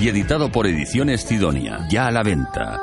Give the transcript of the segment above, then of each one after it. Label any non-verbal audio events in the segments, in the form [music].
y editado por Ediciones Sidonia. Ya a la venta.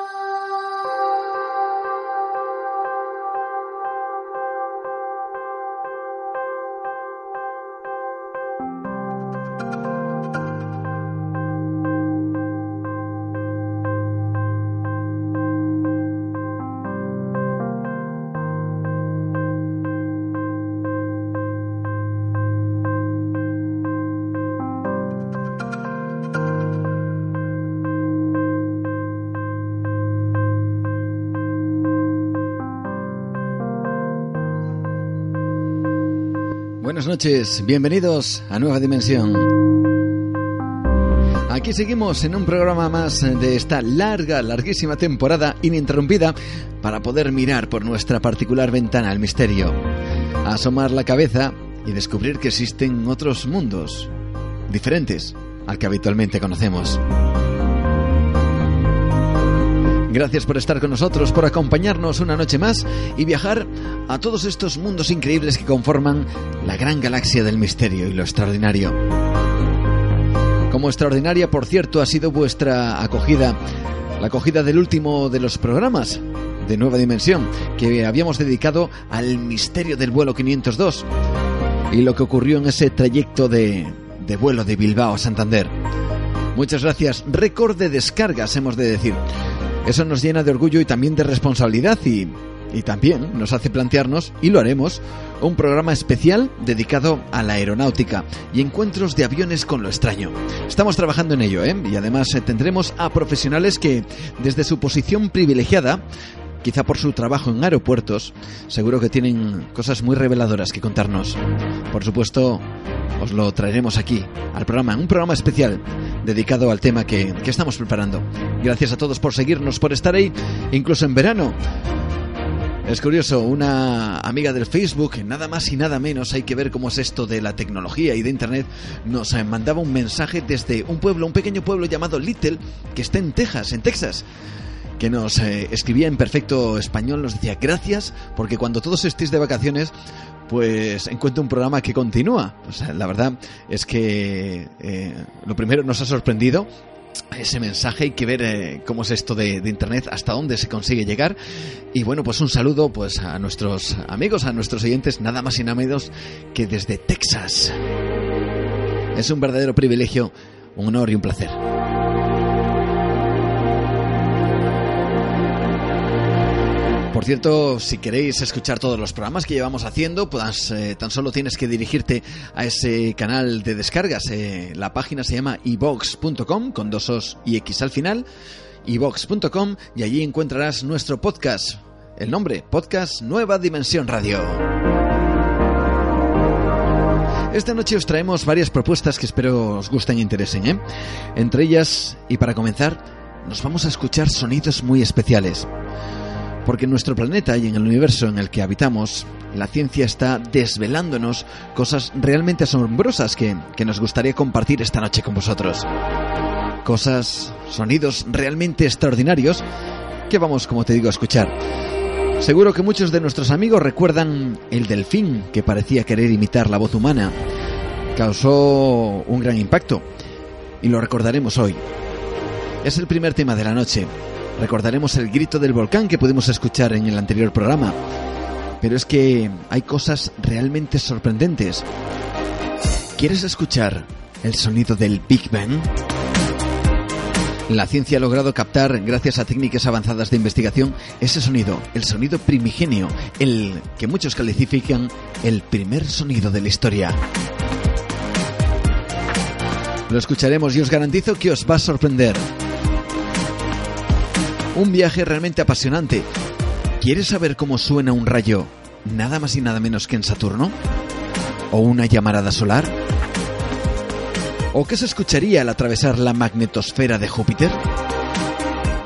Noches, bienvenidos a Nueva Dimensión. Aquí seguimos en un programa más de esta larga, larguísima temporada ininterrumpida para poder mirar por nuestra particular ventana al misterio, asomar la cabeza y descubrir que existen otros mundos diferentes al que habitualmente conocemos. Gracias por estar con nosotros, por acompañarnos una noche más y viajar a todos estos mundos increíbles que conforman la gran galaxia del misterio y lo extraordinario. Como extraordinaria, por cierto, ha sido vuestra acogida, la acogida del último de los programas de Nueva Dimensión, que habíamos dedicado al misterio del vuelo 502 y lo que ocurrió en ese trayecto de, vuelo de Bilbao a Santander. Muchas gracias. Récord de descargas, hemos de decir. Eso nos llena de orgullo y también de responsabilidad y, y también nos hace plantearnos, y lo haremos, un programa especial dedicado a la aeronáutica y encuentros de aviones con lo extraño. Estamos trabajando en ello, ¿eh? Y además eh, tendremos a profesionales que, desde su posición privilegiada, quizá por su trabajo en aeropuertos, seguro que tienen cosas muy reveladoras que contarnos. Por supuesto, os lo traeremos aquí, al programa, un programa especial dedicado al tema que, que estamos preparando. Gracias a todos por seguirnos, por estar ahí, incluso en verano. Es curioso, una amiga del Facebook, nada más y nada menos, hay que ver cómo es esto de la tecnología y de Internet, nos mandaba un mensaje desde un pueblo, un pequeño pueblo llamado Little, que está en Texas, en Texas que nos eh, escribía en perfecto español, nos decía gracias porque cuando todos estéis de vacaciones pues encuentro un programa que continúa. La verdad es que eh, lo primero nos ha sorprendido ese mensaje hay que ver eh, cómo es esto de, internet hasta dónde se consigue llegar. Y bueno pues un saludo pues a nuestros amigos a nuestros oyentes nada más y nada que desde Texas. Es un verdadero privilegio un honor y un placer Por cierto, si queréis escuchar todos los programas que llevamos haciendo, eh, tan solo tienes que dirigirte a ese canal de descargas. Eh, la página se llama ibox.com con dos os y x al final, ibox.com y allí encontrarás nuestro podcast. El nombre, Podcast Nueva Dimensión Radio. Esta noche os traemos varias propuestas que espero os gusten e interesen. ¿eh? Entre ellas, y para comenzar, nos vamos a escuchar sonidos muy especiales. Porque en nuestro planeta y en el universo en el que habitamos, la ciencia está desvelándonos cosas realmente asombrosas que, que nos gustaría compartir esta noche con vosotros. Cosas, sonidos realmente extraordinarios que vamos, como te digo, a escuchar. Seguro que muchos de nuestros amigos recuerdan el delfín que parecía querer imitar la voz humana. Causó un gran impacto y lo recordaremos hoy. Es el primer tema de la noche Recordaremos el grito del volcán que pudimos escuchar en el anterior programa. Pero es que hay cosas realmente sorprendentes. ¿Quieres escuchar el sonido del Big Bang? La ciencia ha logrado captar, gracias a técnicas avanzadas de investigación, ese sonido, el sonido primigenio, el que muchos califican el primer sonido de la historia. Lo escucharemos y os garantizo que os va a sorprender. Un viaje realmente apasionante. ¿Quieres saber cómo suena un rayo nada más y nada menos que en Saturno? ¿O una llamarada solar? ¿O qué se escucharía al atravesar la magnetosfera de Júpiter?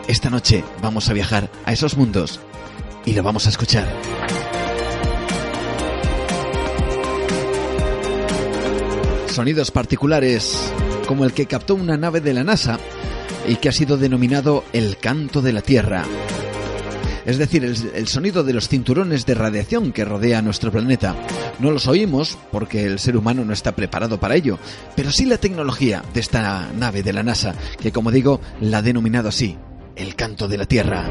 Esta noche vamos a viajar a esos mundos y lo vamos a escuchar. Sonidos particulares como el que captó una nave de la NASA y que ha sido denominado el canto de la Tierra. Es decir, el, sonido de los cinturones de radiación que rodea nuestro planeta. No los oímos porque el ser humano no está preparado para ello, pero sí la tecnología de esta nave de la NASA, que como digo, la ha denominado así, el canto de la Tierra.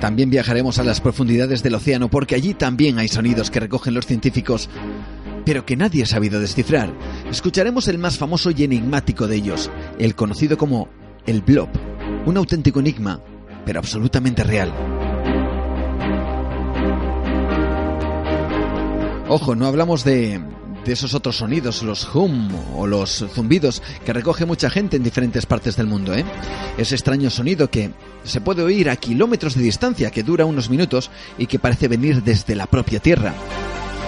También viajaremos a las profundidades del océano porque allí también hay sonidos que recogen los científicos pero que nadie ha sabido descifrar. Escucharemos el más famoso y enigmático de ellos, el conocido como el blob, un auténtico enigma, pero absolutamente real. Ojo, no hablamos de, esos otros sonidos, los hum o los zumbidos que recoge mucha gente en diferentes partes del mundo. ¿eh? Ese extraño sonido que se puede oír a kilómetros de distancia, que dura unos minutos y que parece venir desde la propia Tierra.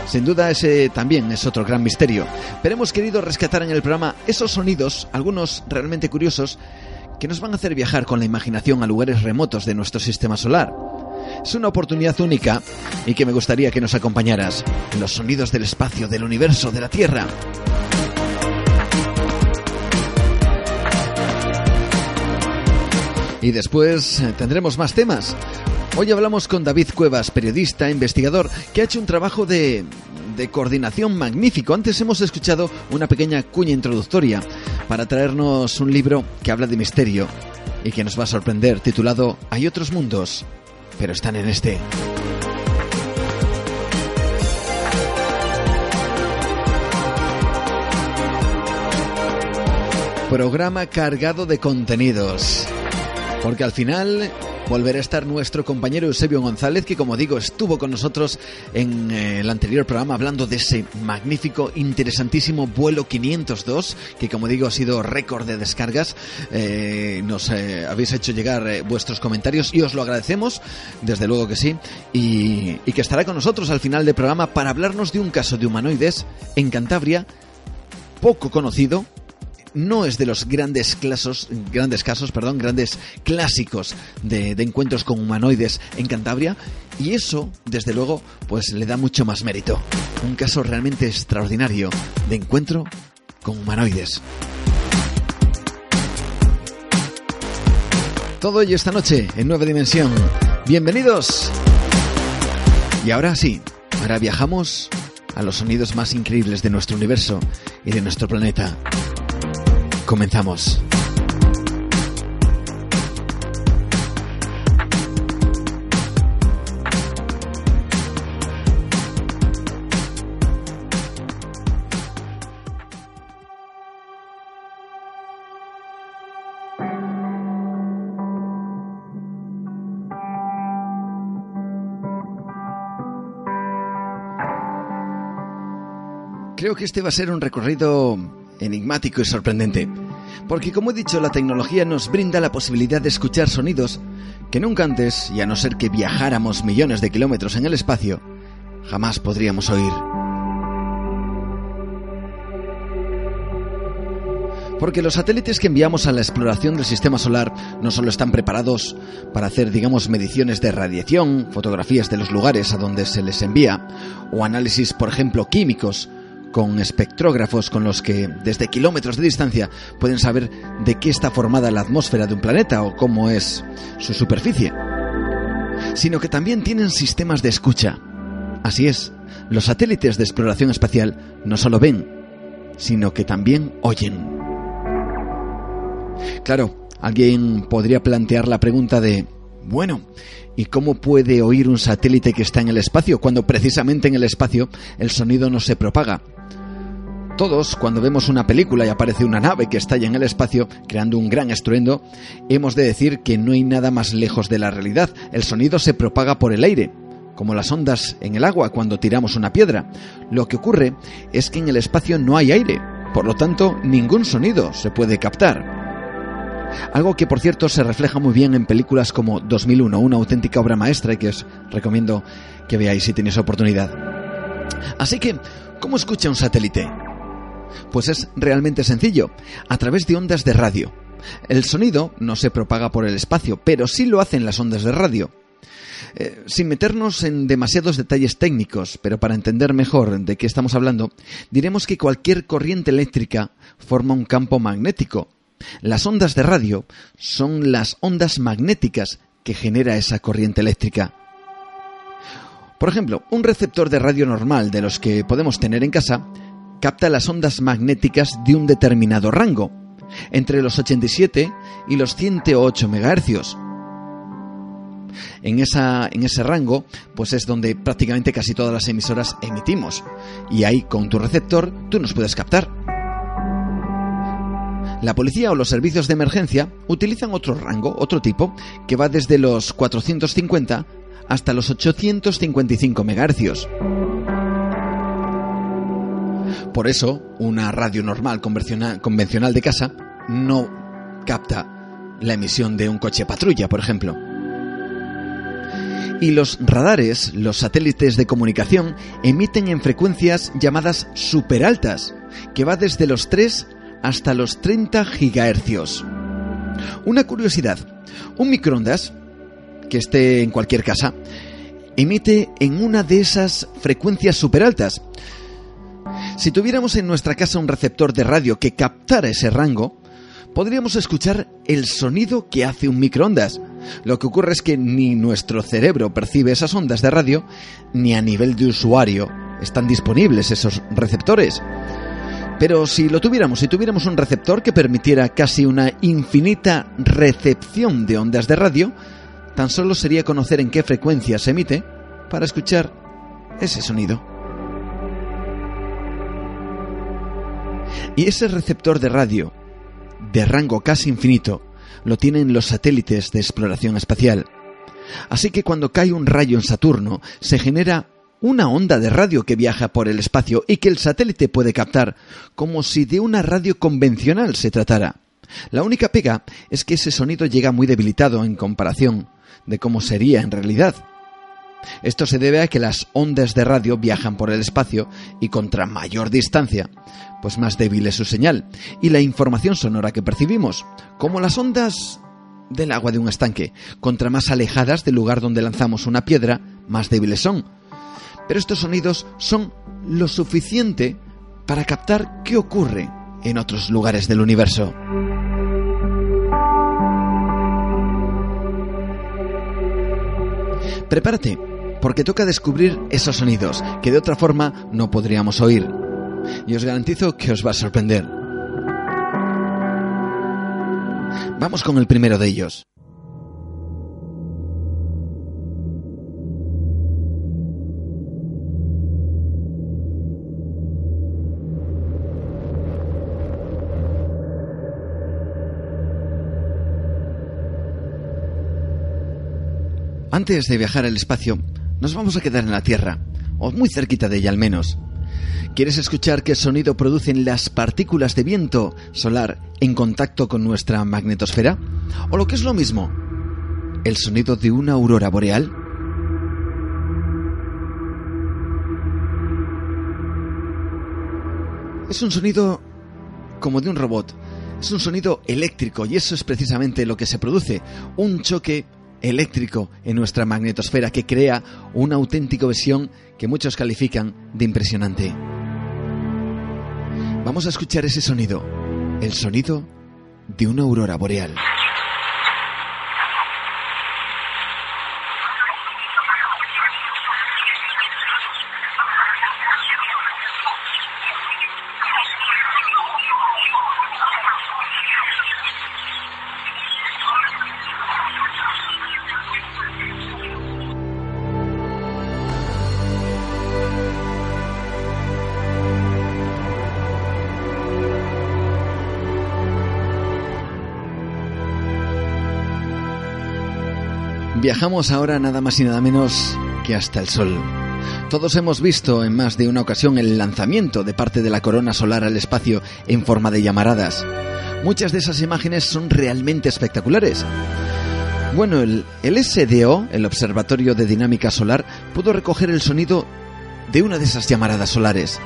Sin duda ese también es otro gran misterio, pero hemos querido rescatar en el programa esos sonidos, algunos realmente curiosos, que nos van a hacer viajar con la imaginación a lugares remotos de nuestro sistema solar. Es una oportunidad única y que me gustaría que nos acompañaras. Los sonidos del espacio, del universo, de la Tierra. Y después eh, tendremos más temas. Hoy hablamos con David Cuevas, periodista, investigador, que ha hecho un trabajo de, de coordinación magnífico. Antes hemos escuchado una pequeña cuña introductoria para traernos un libro que habla de misterio y que nos va a sorprender, titulado Hay otros mundos, pero están en este. Programa cargado de contenidos. Porque al final volverá a estar nuestro compañero Eusebio González, que como digo estuvo con nosotros en eh, el anterior programa hablando de ese magnífico, interesantísimo vuelo 502, que como digo ha sido récord de descargas. Eh, nos eh, habéis hecho llegar vuestros comentarios y os lo agradecemos, desde luego que sí, y, y que estará con nosotros al final del programa para hablarnos de un caso de humanoides en Cantabria poco conocido, no es de los grandes, casos, grandes casos, perdón, grandes clásicos de, encuentros con humanoides en Cantabria y eso, desde luego, pues le da mucho más mérito. Un caso realmente extraordinario de encuentro con humanoides. Todo ello esta noche en Nueva Dimensión. Bienvenidos. Y ahora sí, ahora viajamos a los sonidos más increíbles de nuestro universo y de nuestro planeta. Comenzamos. creo que este va a ser un recorrido enigmático y sorprendente, porque como he dicho, la tecnología nos brinda la posibilidad de escuchar sonidos que nunca antes, y a no ser que viajáramos millones de kilómetros en el espacio, jamás podríamos oír. Porque los satélites que enviamos a la exploración del sistema solar no solo están preparados para hacer, digamos, mediciones de radiación, fotografías de los lugares a donde se les envía, o análisis, por ejemplo, químicos, con espectrógrafos con los que desde kilómetros de distancia pueden saber de qué está formada la atmósfera de un planeta o cómo es su superficie, sino que también tienen sistemas de escucha. Así es, los satélites de exploración espacial no solo ven, sino que también oyen. Claro, alguien podría plantear la pregunta de, bueno, ¿y cómo puede oír un satélite que está en el espacio cuando precisamente en el espacio el sonido no se propaga? Todos, cuando vemos una película y aparece una nave que estalla en el espacio, creando un gran estruendo, hemos de decir que no hay nada más lejos de la realidad. El sonido se propaga por el aire, como las ondas en el agua cuando tiramos una piedra. Lo que ocurre es que en el espacio no hay aire, por lo tanto, ningún sonido se puede captar. Algo que, por cierto, se refleja muy bien en películas como 2001, una auténtica obra maestra y que os recomiendo que veáis si tenéis oportunidad. Así que, ¿cómo escucha un satélite? Pues es realmente sencillo, a través de ondas de radio. El sonido no se propaga por el espacio, pero sí lo hacen las ondas de radio. Eh, sin meternos en demasiados detalles técnicos, pero para entender mejor de qué estamos hablando, diremos que cualquier corriente eléctrica forma un campo magnético, las ondas de radio son las ondas magnéticas que genera esa corriente eléctrica. Por ejemplo, un receptor de radio normal de los que podemos tener en casa capta las ondas magnéticas de un determinado rango, entre los 87 y los 108 MHz. En, esa, en ese rango, pues es donde prácticamente casi todas las emisoras emitimos. Y ahí, con tu receptor, tú nos puedes captar. La policía o los servicios de emergencia utilizan otro rango, otro tipo, que va desde los 450 hasta los 855 MHz. Por eso, una radio normal convencional de casa no capta la emisión de un coche patrulla, por ejemplo. Y los radares, los satélites de comunicación, emiten en frecuencias llamadas superaltas, que va desde los 3 hasta los 30 gigahercios. Una curiosidad, un microondas, que esté en cualquier casa, emite en una de esas frecuencias superaltas. Si tuviéramos en nuestra casa un receptor de radio que captara ese rango, podríamos escuchar el sonido que hace un microondas. Lo que ocurre es que ni nuestro cerebro percibe esas ondas de radio, ni a nivel de usuario están disponibles esos receptores. Pero si lo tuviéramos, si tuviéramos un receptor que permitiera casi una infinita recepción de ondas de radio, tan solo sería conocer en qué frecuencia se emite para escuchar ese sonido. Y ese receptor de radio, de rango casi infinito, lo tienen los satélites de exploración espacial. Así que cuando cae un rayo en Saturno, se genera una onda de radio que viaja por el espacio y que el satélite puede captar, como si de una radio convencional se tratara. La única pega es que ese sonido llega muy debilitado en comparación de cómo sería en realidad. Esto se debe a que las ondas de radio viajan por el espacio y contra mayor distancia, pues más débil es su señal y la información sonora que percibimos, como las ondas del agua de un estanque, contra más alejadas del lugar donde lanzamos una piedra, más débiles son, pero estos sonidos son lo suficiente para captar qué ocurre en otros lugares del universo. Prepárate, porque toca descubrir esos sonidos que de otra forma no podríamos oír. Y os garantizo que os va a sorprender. Vamos con el primero de ellos. Antes de viajar al espacio, nos vamos a quedar en la Tierra, o muy cerquita de ella al menos. ¿Quieres escuchar qué sonido producen las partículas de viento solar en contacto con nuestra magnetosfera? ¿O lo que es lo mismo, el sonido de una aurora boreal? Es un sonido como de un robot. Es un sonido eléctrico y eso es precisamente lo que se produce. Un choque eléctrico en nuestra magnetosfera que crea una auténtica visión que muchos califican de impresionante. Vamos a escuchar ese sonido, el sonido de una aurora boreal. Viajamos ahora nada más y nada menos que hasta el Sol. Todos hemos visto en más de una ocasión el lanzamiento de parte de la corona solar al espacio en forma de llamaradas. Muchas de esas imágenes son realmente espectaculares. Bueno, el, el SDO, el Observatorio de Dinámica Solar, pudo recoger el sonido de una de esas llamaradas solares.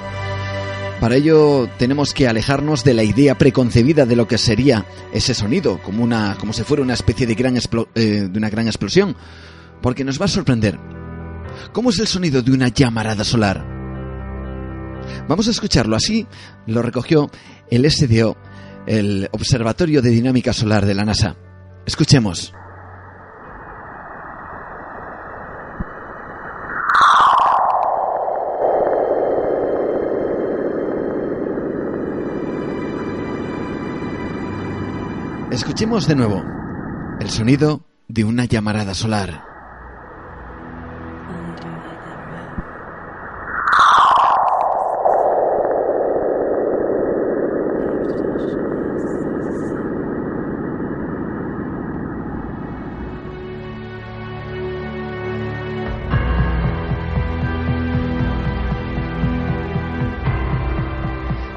Para ello tenemos que alejarnos de la idea preconcebida de lo que sería ese sonido, como, una, como si fuera una especie de, gran eh, de una gran explosión, porque nos va a sorprender. ¿Cómo es el sonido de una llamarada solar? Vamos a escucharlo así, lo recogió el SDO, el Observatorio de Dinámica Solar de la NASA. Escuchemos. Escuchemos de nuevo el sonido de una llamarada solar.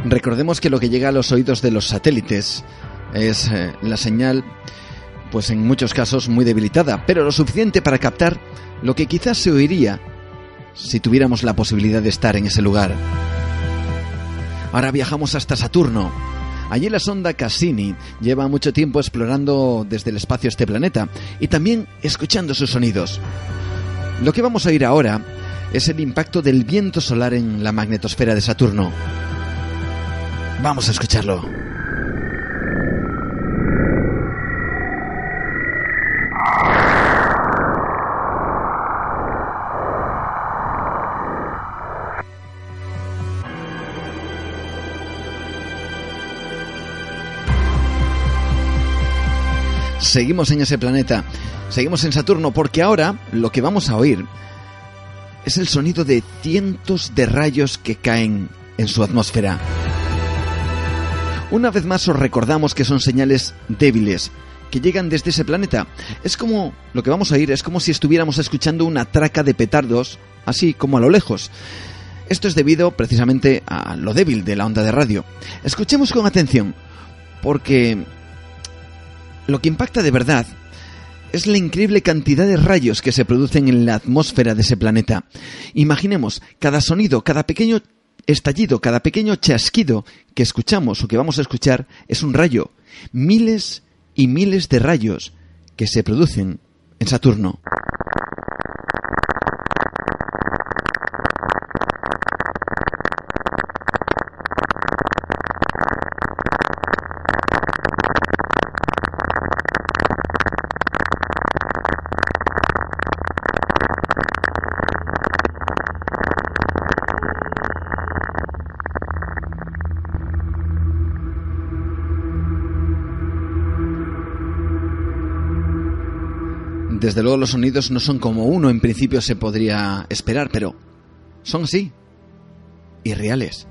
Recordemos que lo que llega a los oídos de los satélites es eh, la señal, pues en muchos casos muy debilitada, pero lo suficiente para captar lo que quizás se oiría si tuviéramos la posibilidad de estar en ese lugar. Ahora viajamos hasta Saturno. Allí la sonda Cassini lleva mucho tiempo explorando desde el espacio este planeta y también escuchando sus sonidos. Lo que vamos a oír ahora es el impacto del viento solar en la magnetosfera de Saturno. Vamos a escucharlo. Seguimos en ese planeta, seguimos en Saturno, porque ahora lo que vamos a oír es el sonido de cientos de rayos que caen en su atmósfera. Una vez más os recordamos que son señales débiles que llegan desde ese planeta. Es como lo que vamos a oír, es como si estuviéramos escuchando una traca de petardos, así como a lo lejos. Esto es debido precisamente a lo débil de la onda de radio. Escuchemos con atención, porque lo que impacta de verdad es la increíble cantidad de rayos que se producen en la atmósfera de ese planeta. Imaginemos, cada sonido, cada pequeño estallido, cada pequeño chasquido que escuchamos o que vamos a escuchar es un rayo. Miles y miles de rayos que se producen en Saturno. Desde luego los sonidos no son como uno en principio se podría esperar, pero son así. Y reales.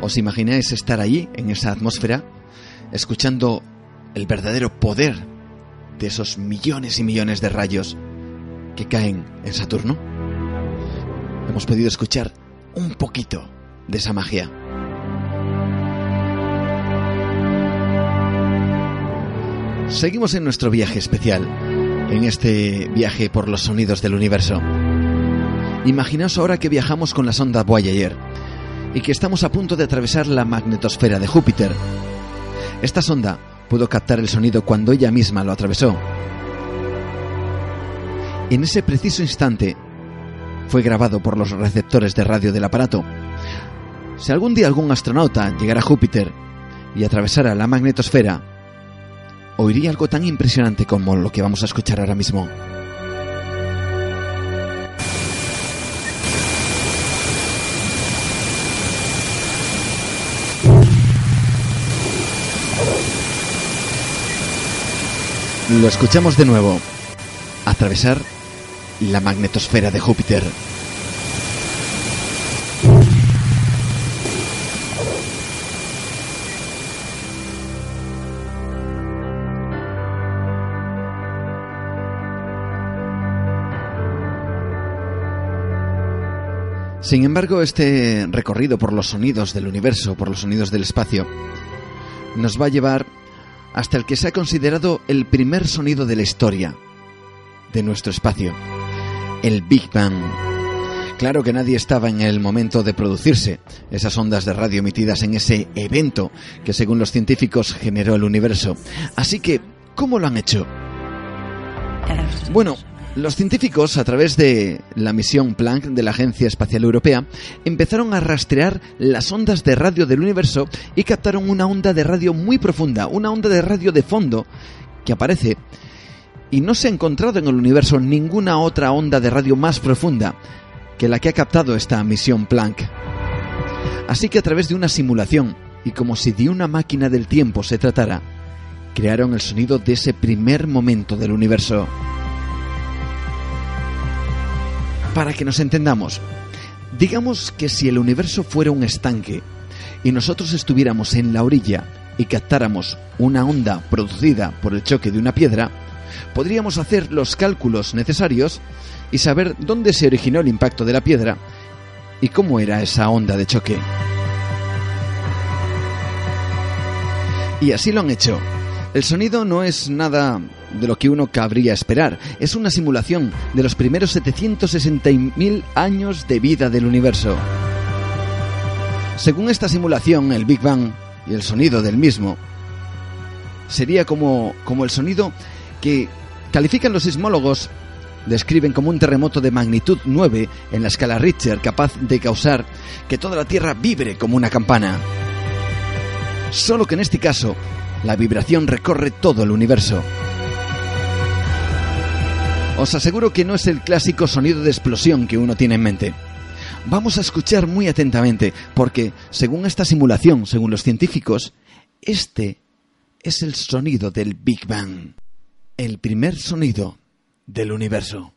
¿Os imagináis estar allí, en esa atmósfera, escuchando el verdadero poder de esos millones y millones de rayos que caen en Saturno? Hemos podido escuchar un poquito de esa magia. Seguimos en nuestro viaje especial, en este viaje por los sonidos del universo. Imaginaos ahora que viajamos con la sonda Voyager y que estamos a punto de atravesar la magnetosfera de Júpiter. Esta sonda pudo captar el sonido cuando ella misma lo atravesó. En ese preciso instante fue grabado por los receptores de radio del aparato. Si algún día algún astronauta llegara a Júpiter y atravesara la magnetosfera, oiría algo tan impresionante como lo que vamos a escuchar ahora mismo. Lo escuchamos de nuevo. Atravesar la magnetosfera de Júpiter. Sin embargo, este recorrido por los sonidos del universo, por los sonidos del espacio, nos va a llevar hasta el que se ha considerado el primer sonido de la historia de nuestro espacio, el Big Bang. Claro que nadie estaba en el momento de producirse esas ondas de radio emitidas en ese evento que según los científicos generó el universo. Así que, ¿cómo lo han hecho? Bueno, los científicos, a través de la misión Planck de la Agencia Espacial Europea, empezaron a rastrear las ondas de radio del universo y captaron una onda de radio muy profunda, una onda de radio de fondo que aparece y no se ha encontrado en el universo ninguna otra onda de radio más profunda que la que ha captado esta misión Planck. Así que a través de una simulación, y como si de una máquina del tiempo se tratara, crearon el sonido de ese primer momento del universo. Para que nos entendamos, digamos que si el universo fuera un estanque y nosotros estuviéramos en la orilla y captáramos una onda producida por el choque de una piedra, podríamos hacer los cálculos necesarios y saber dónde se originó el impacto de la piedra y cómo era esa onda de choque. Y así lo han hecho. El sonido no es nada de lo que uno cabría esperar. Es una simulación de los primeros 760.000 años de vida del universo. Según esta simulación, el Big Bang y el sonido del mismo sería como, como el sonido que califican los sismólogos describen como un terremoto de magnitud 9 en la escala Richter capaz de causar que toda la Tierra vibre como una campana. Solo que en este caso, la vibración recorre todo el universo. Os aseguro que no es el clásico sonido de explosión que uno tiene en mente. Vamos a escuchar muy atentamente, porque, según esta simulación, según los científicos, este es el sonido del Big Bang, el primer sonido del universo.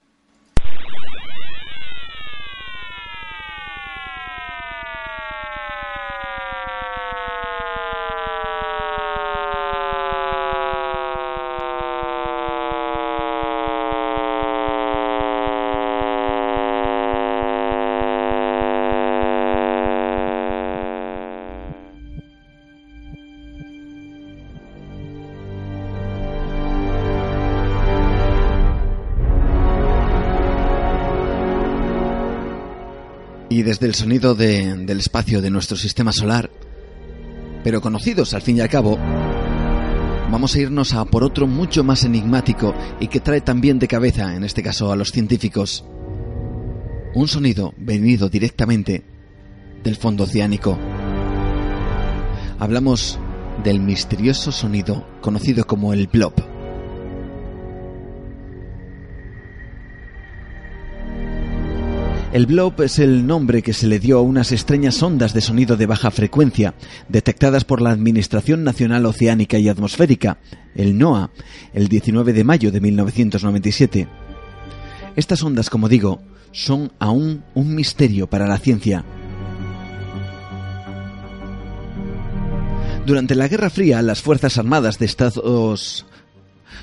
Y desde el sonido del espacio de nuestro sistema solar, pero conocidos al fin y al cabo, vamos a irnos a por otro mucho más enigmático y que trae también de cabeza, en este caso a los científicos, un sonido venido directamente del fondo oceánico. Hablamos del misterioso sonido conocido como el blob. El blob es el nombre que se le dio a unas extrañas ondas de sonido de baja frecuencia, detectadas por la Administración Nacional Oceánica y Atmosférica, el NOAA, el 19 de mayo de 1997. Estas ondas, como digo, son aún un misterio para la ciencia. Durante la Guerra Fría, las Fuerzas Armadas de Estados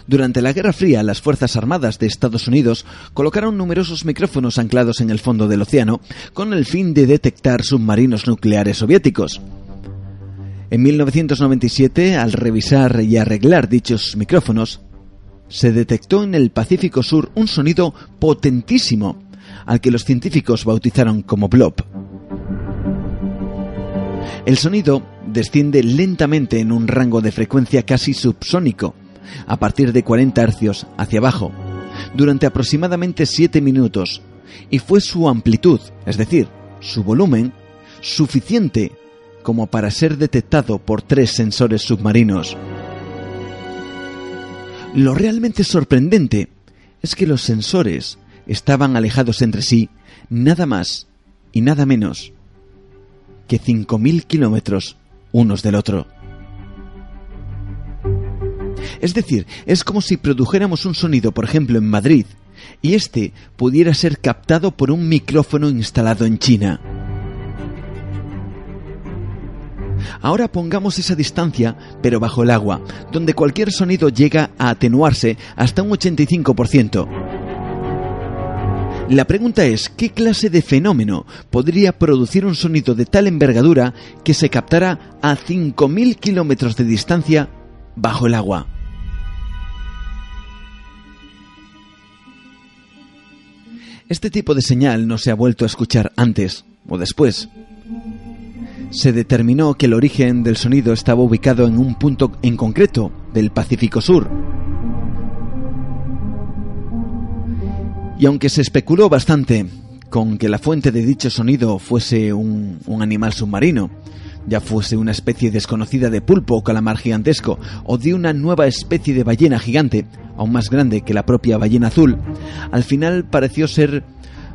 Durante la Guerra Fría, las Fuerzas Armadas de Estados Unidos colocaron numerosos micrófonos anclados en el fondo del océano con el fin de detectar submarinos nucleares soviéticos. En 1997, al revisar y arreglar dichos micrófonos, se detectó en el Pacífico Sur un sonido potentísimo, al que los científicos bautizaron como blob. El sonido desciende lentamente en un rango de frecuencia casi subsónico, a partir de 40 hercios hacia abajo, durante aproximadamente 7 minutos, y fue su amplitud, es decir, su volumen, suficiente como para ser detectado por tres sensores submarinos. Lo realmente sorprendente es que los sensores estaban alejados entre sí nada más y nada menos que 5.000 kilómetros unos del otro. Es decir, es como si produjéramos un sonido, por ejemplo, en Madrid, y este pudiera ser captado por un micrófono instalado en China. Ahora pongamos esa distancia, pero bajo el agua, donde cualquier sonido llega a atenuarse hasta un 85%. La pregunta es, ¿qué clase de fenómeno podría producir un sonido de tal envergadura que se captara a 5.000 kilómetros de distancia bajo el agua? Este tipo de señal no se ha vuelto a escuchar antes o después se determinó que el origen del sonido estaba ubicado en un punto en concreto del Pacífico Sur. Y aunque se especuló bastante con que la fuente de dicho sonido fuese un, animal submarino, ya fuese una especie desconocida de pulpo o calamar gigantesco, o de una nueva especie de ballena gigante, aún más grande que la propia ballena azul, al final pareció ser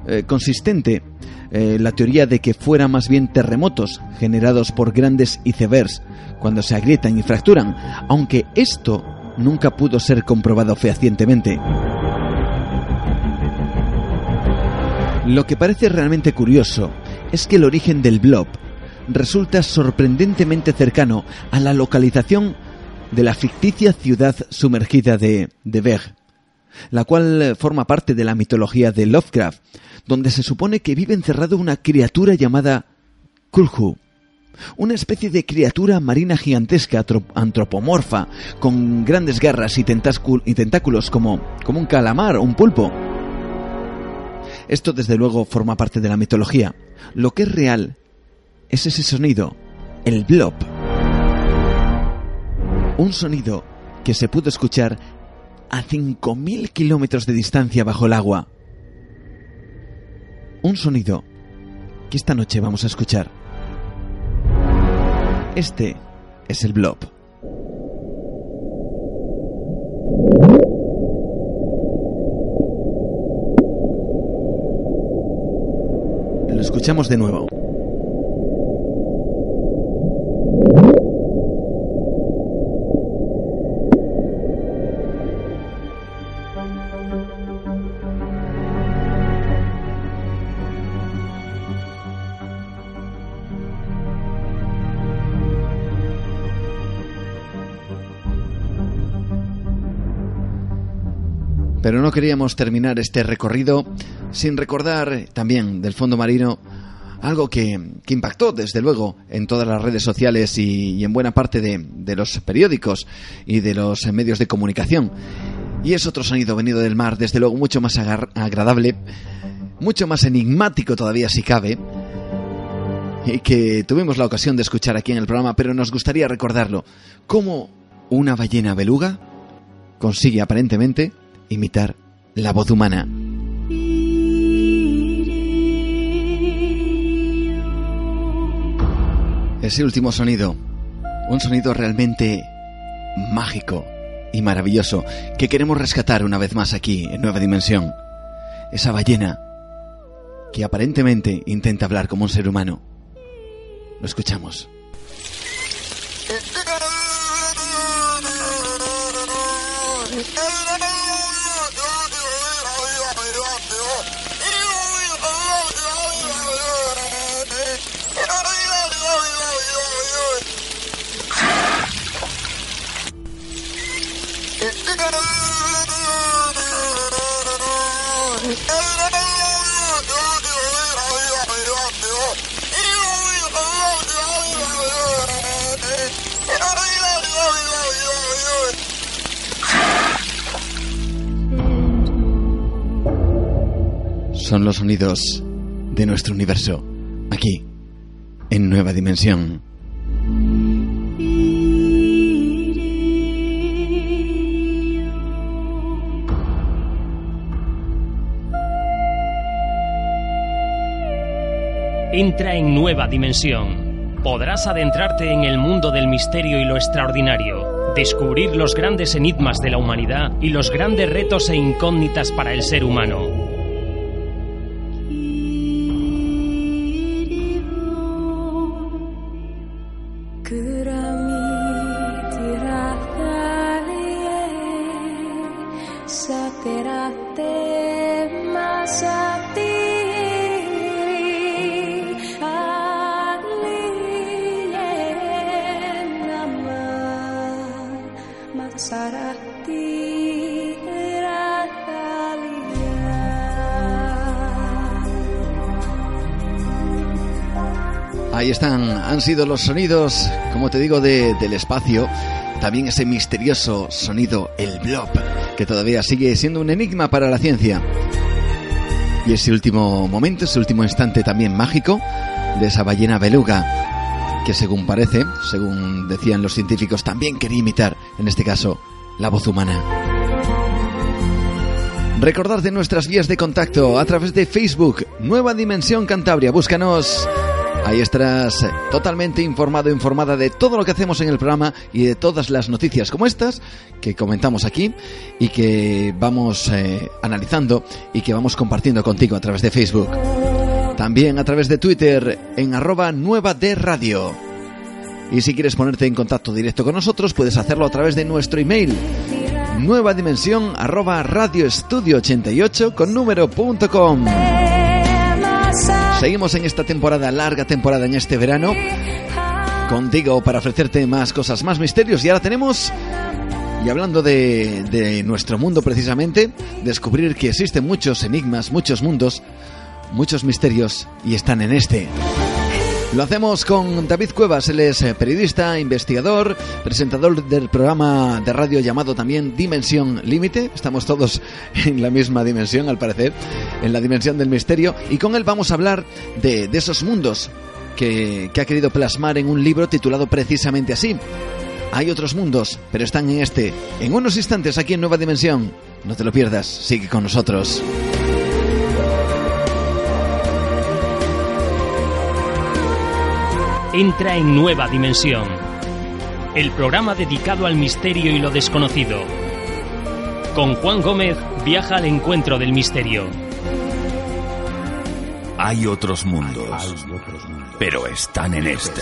eh, consistente eh, la teoría de que fueran más bien terremotos generados por grandes icebergs cuando se agrietan y fracturan, aunque esto nunca pudo ser comprobado fehacientemente. Lo que parece realmente curioso es que el origen del blob resulta sorprendentemente cercano a la localización de la ficticia ciudad sumergida de, de la cual forma parte de la mitología de Lovecraft, donde se supone que vive encerrado una criatura llamada Kulhu, una especie de criatura marina gigantesca antropomorfa, con grandes garras y, tentáculos como, como un calamar o un pulpo. Esto desde luego forma parte de la mitología. Lo que es real es ese sonido, el blob. Un sonido que se pudo escuchar a 5.000 kilómetros de distancia bajo el agua un sonido que esta noche vamos a escuchar. Este es el blob. Lo escuchamos de nuevo. Queríamos terminar este recorrido sin recordar también del fondo marino algo que, impactó desde luego en todas las redes sociales y, en buena parte de, los periódicos y de los medios de comunicación. Y es otro sonido venido del mar, desde luego mucho más agradable, mucho más enigmático todavía si cabe, y que tuvimos la ocasión de escuchar aquí en el programa, pero nos gustaría recordarlo. ¿Cómo una ballena beluga consigue aparentemente imitar la voz humana. Ese último sonido, un sonido realmente mágico y maravilloso que queremos rescatar una vez más aquí en Nueva Dimensión. Esa ballena que aparentemente intenta hablar como un ser humano. Lo escuchamos. [laughs] Son los sonidos de nuestro universo, aquí, en Nueva Dimensión. Entra en Nueva Dimensión. Podrás adentrarte en el mundo del misterio y lo extraordinario, descubrir los grandes enigmas de la humanidad y los grandes retos e incógnitas para el ser humano. Ahí están, han sido los sonidos, como te digo, del espacio. También ese misterioso sonido, el blob, que todavía sigue siendo un enigma para la ciencia. Y ese último momento, ese último instante también mágico de esa ballena beluga, que según parece, según decían los científicos, también quería imitar, en este caso, la voz humana. Recordad de nuestras vías de contacto a través de Facebook, Nueva Dimensión Cantabria. Búscanos Ahí estarás totalmente informado, informada de todo lo que hacemos en el programa y de todas las noticias como estas que comentamos aquí y que vamos eh, analizando y que vamos compartiendo contigo a través de Facebook. También a través de Twitter en arroba nueva de radio. Y si quieres ponerte en contacto directo con nosotros, puedes hacerlo a través de nuestro email nueva dimensión arroba radioestudio 88 con número. Seguimos en esta temporada, larga temporada en este verano, contigo para ofrecerte más cosas, más misterios. Y ahora tenemos, y hablando de, nuestro mundo precisamente, descubrir que existen muchos enigmas, muchos mundos, muchos misterios, y están en este. Lo hacemos con David Cuevas, él es eh, periodista, investigador, presentador del programa de radio llamado también Dimensión Límite. Estamos todos [laughs] en la misma dimensión, al parecer, en la dimensión del misterio. Y con él vamos a hablar de, esos mundos que, que ha querido plasmar en un libro titulado precisamente así. Hay otros mundos, pero están en este. En unos instantes aquí en Nueva Dimensión. No te lo pierdas, sigue con nosotros. Entra en Nueva Dimensión, el programa dedicado al misterio y lo desconocido. Con Juan Gómez viaja al encuentro del misterio. Hay otros mundos, pero están en este.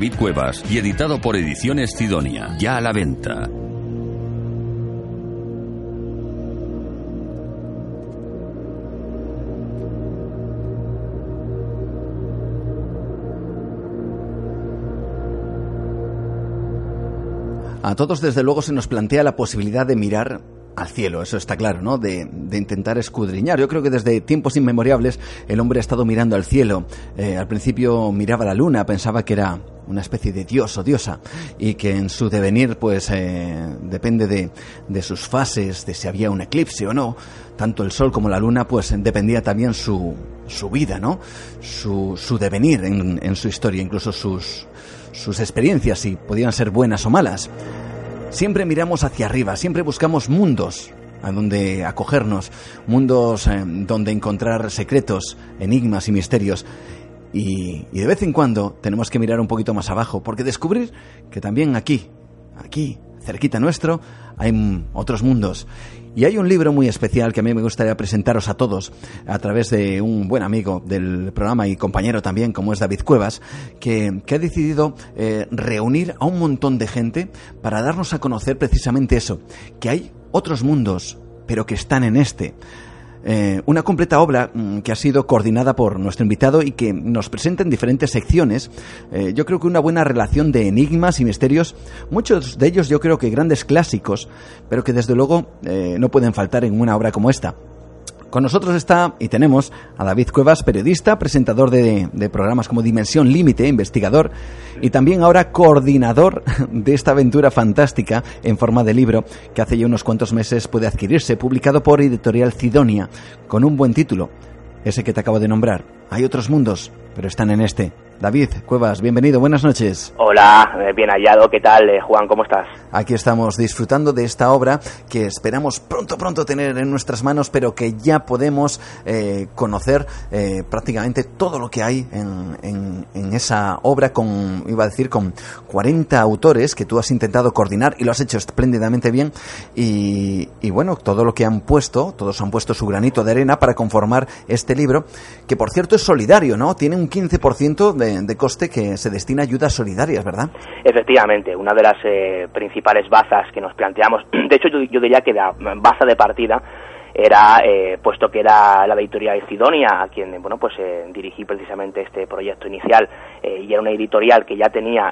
David Cuevas y editado por Ediciones Sidonia. Ya a la venta. A todos desde luego se nos plantea la posibilidad de mirar al cielo, eso está claro, ¿no? De, intentar escudriñar. Yo creo que desde tiempos inmemorables el hombre ha estado mirando al cielo. Eh, al principio miraba la luna, pensaba que era una especie de dios o diosa y que en su devenir pues eh, depende de, sus fases, de si había un eclipse o no. Tanto el sol como la luna pues dependía también su, su vida, ¿no? Su, su devenir en, en su historia, incluso sus, sus experiencias, si podían ser buenas o malas. Siempre miramos hacia arriba, siempre buscamos mundos a donde acogernos, mundos eh, donde encontrar secretos, enigmas y misterios. Y, y, de vez en cuando tenemos que mirar un poquito más abajo, porque descubrir que también aquí, aquí, cerquita nuestro, hay otros mundos. Y hay un libro muy especial que a mí me gustaría presentaros a todos a través de un buen amigo del programa y compañero también, como es David Cuevas, que, ha decidido eh, reunir a un montón de gente para darnos a conocer precisamente eso, que hay otros mundos, pero que están en este. Eh, una completa obra mm, que ha sido coordinada por nuestro invitado y que nos presenta en diferentes secciones. Eh, yo creo que una buena relación de enigmas y misterios, muchos de ellos yo creo que grandes clásicos, pero que desde luego eh, no pueden faltar en una obra como esta. Con nosotros está y tenemos a David Cuevas, periodista, presentador de, programas como Dimensión Límite, investigador y también ahora coordinador [laughs] de esta aventura fantástica en forma de libro que hace ya unos cuantos meses puede adquirirse, publicado por Editorial Cidonia, con un buen título, ese que te acabo de nombrar. Hay otros mundos, pero están en este. David Cuevas, bienvenido, buenas noches. Hola, eh, bien hallado, ¿qué tal? Eh, Juan, ¿cómo estás? Aquí estamos disfrutando de esta obra que esperamos pronto, pronto tener en nuestras manos, pero que ya podemos eh, conocer prácticamente todo lo que hay en, esa obra con, iba a decir, con 40 autores que tú has intentado coordinar y lo has hecho espléndidamente bien. Y, bueno, todo lo que han puesto, todos han puesto su granito de arena para conformar este libro, que por cierto es solidario, ¿no? Tiene un 15% de de, coste que se destina a ayudas solidarias, ¿verdad? Efectivamente, una de las eh, principales bazas que nos planteamos, [clears throat] de hecho yo, yo diría que la baza de partida era eh, puesto que era la editorial Sidonia a quien bueno pues eh, dirigí precisamente este proyecto inicial eh, y era una editorial que ya tenía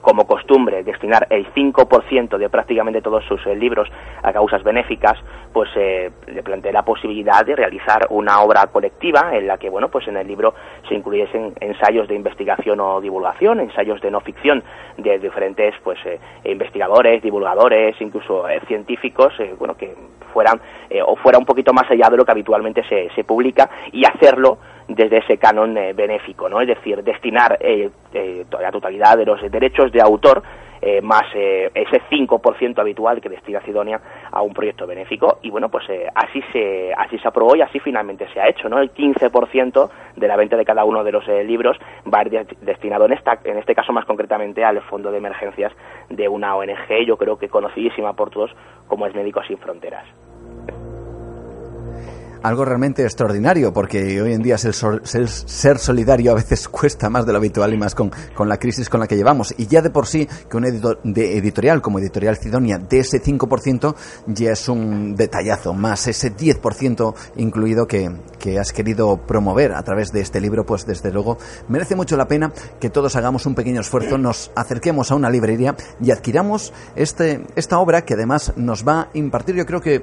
como costumbre destinar el 5% de prácticamente todos sus libros a causas benéficas pues le planteé la posibilidad de realizar una obra colectiva en la que bueno pues en el libro se incluyesen ensayos de investigación o divulgación ensayos de no ficción de diferentes pues investigadores divulgadores incluso científicos bueno que fueran o fueran un poquito más allá de lo que habitualmente se, se publica y hacerlo desde ese canon eh, benéfico, ¿no? Es decir, destinar eh, eh, la totalidad de los derechos de autor más ese 5% habitual que destina Sidonia a un proyecto benéfico y bueno, pues así se así se aprobó y así finalmente se ha hecho, ¿no? El 15% de la venta de cada uno de los libros va a ir destinado en esta en este caso más concretamente al fondo de emergencias de una ONG, yo creo que conocidísima por todos como es Médicos sin Fronteras algo realmente extraordinario, porque hoy en día ser, ser, solidario a veces [laughs] cuesta más de lo habitual y más con, con, la crisis con la que llevamos. Y ya de por sí, que un de editorial como Editorial Cidonia de ese 5% ya es un detallazo, más ese 10% incluido que, que has querido promover a través de este libro, pues desde luego merece mucho la pena que todos hagamos un pequeño esfuerzo, nos acerquemos a una librería y adquiramos este, esta obra que además nos va a impartir, yo creo que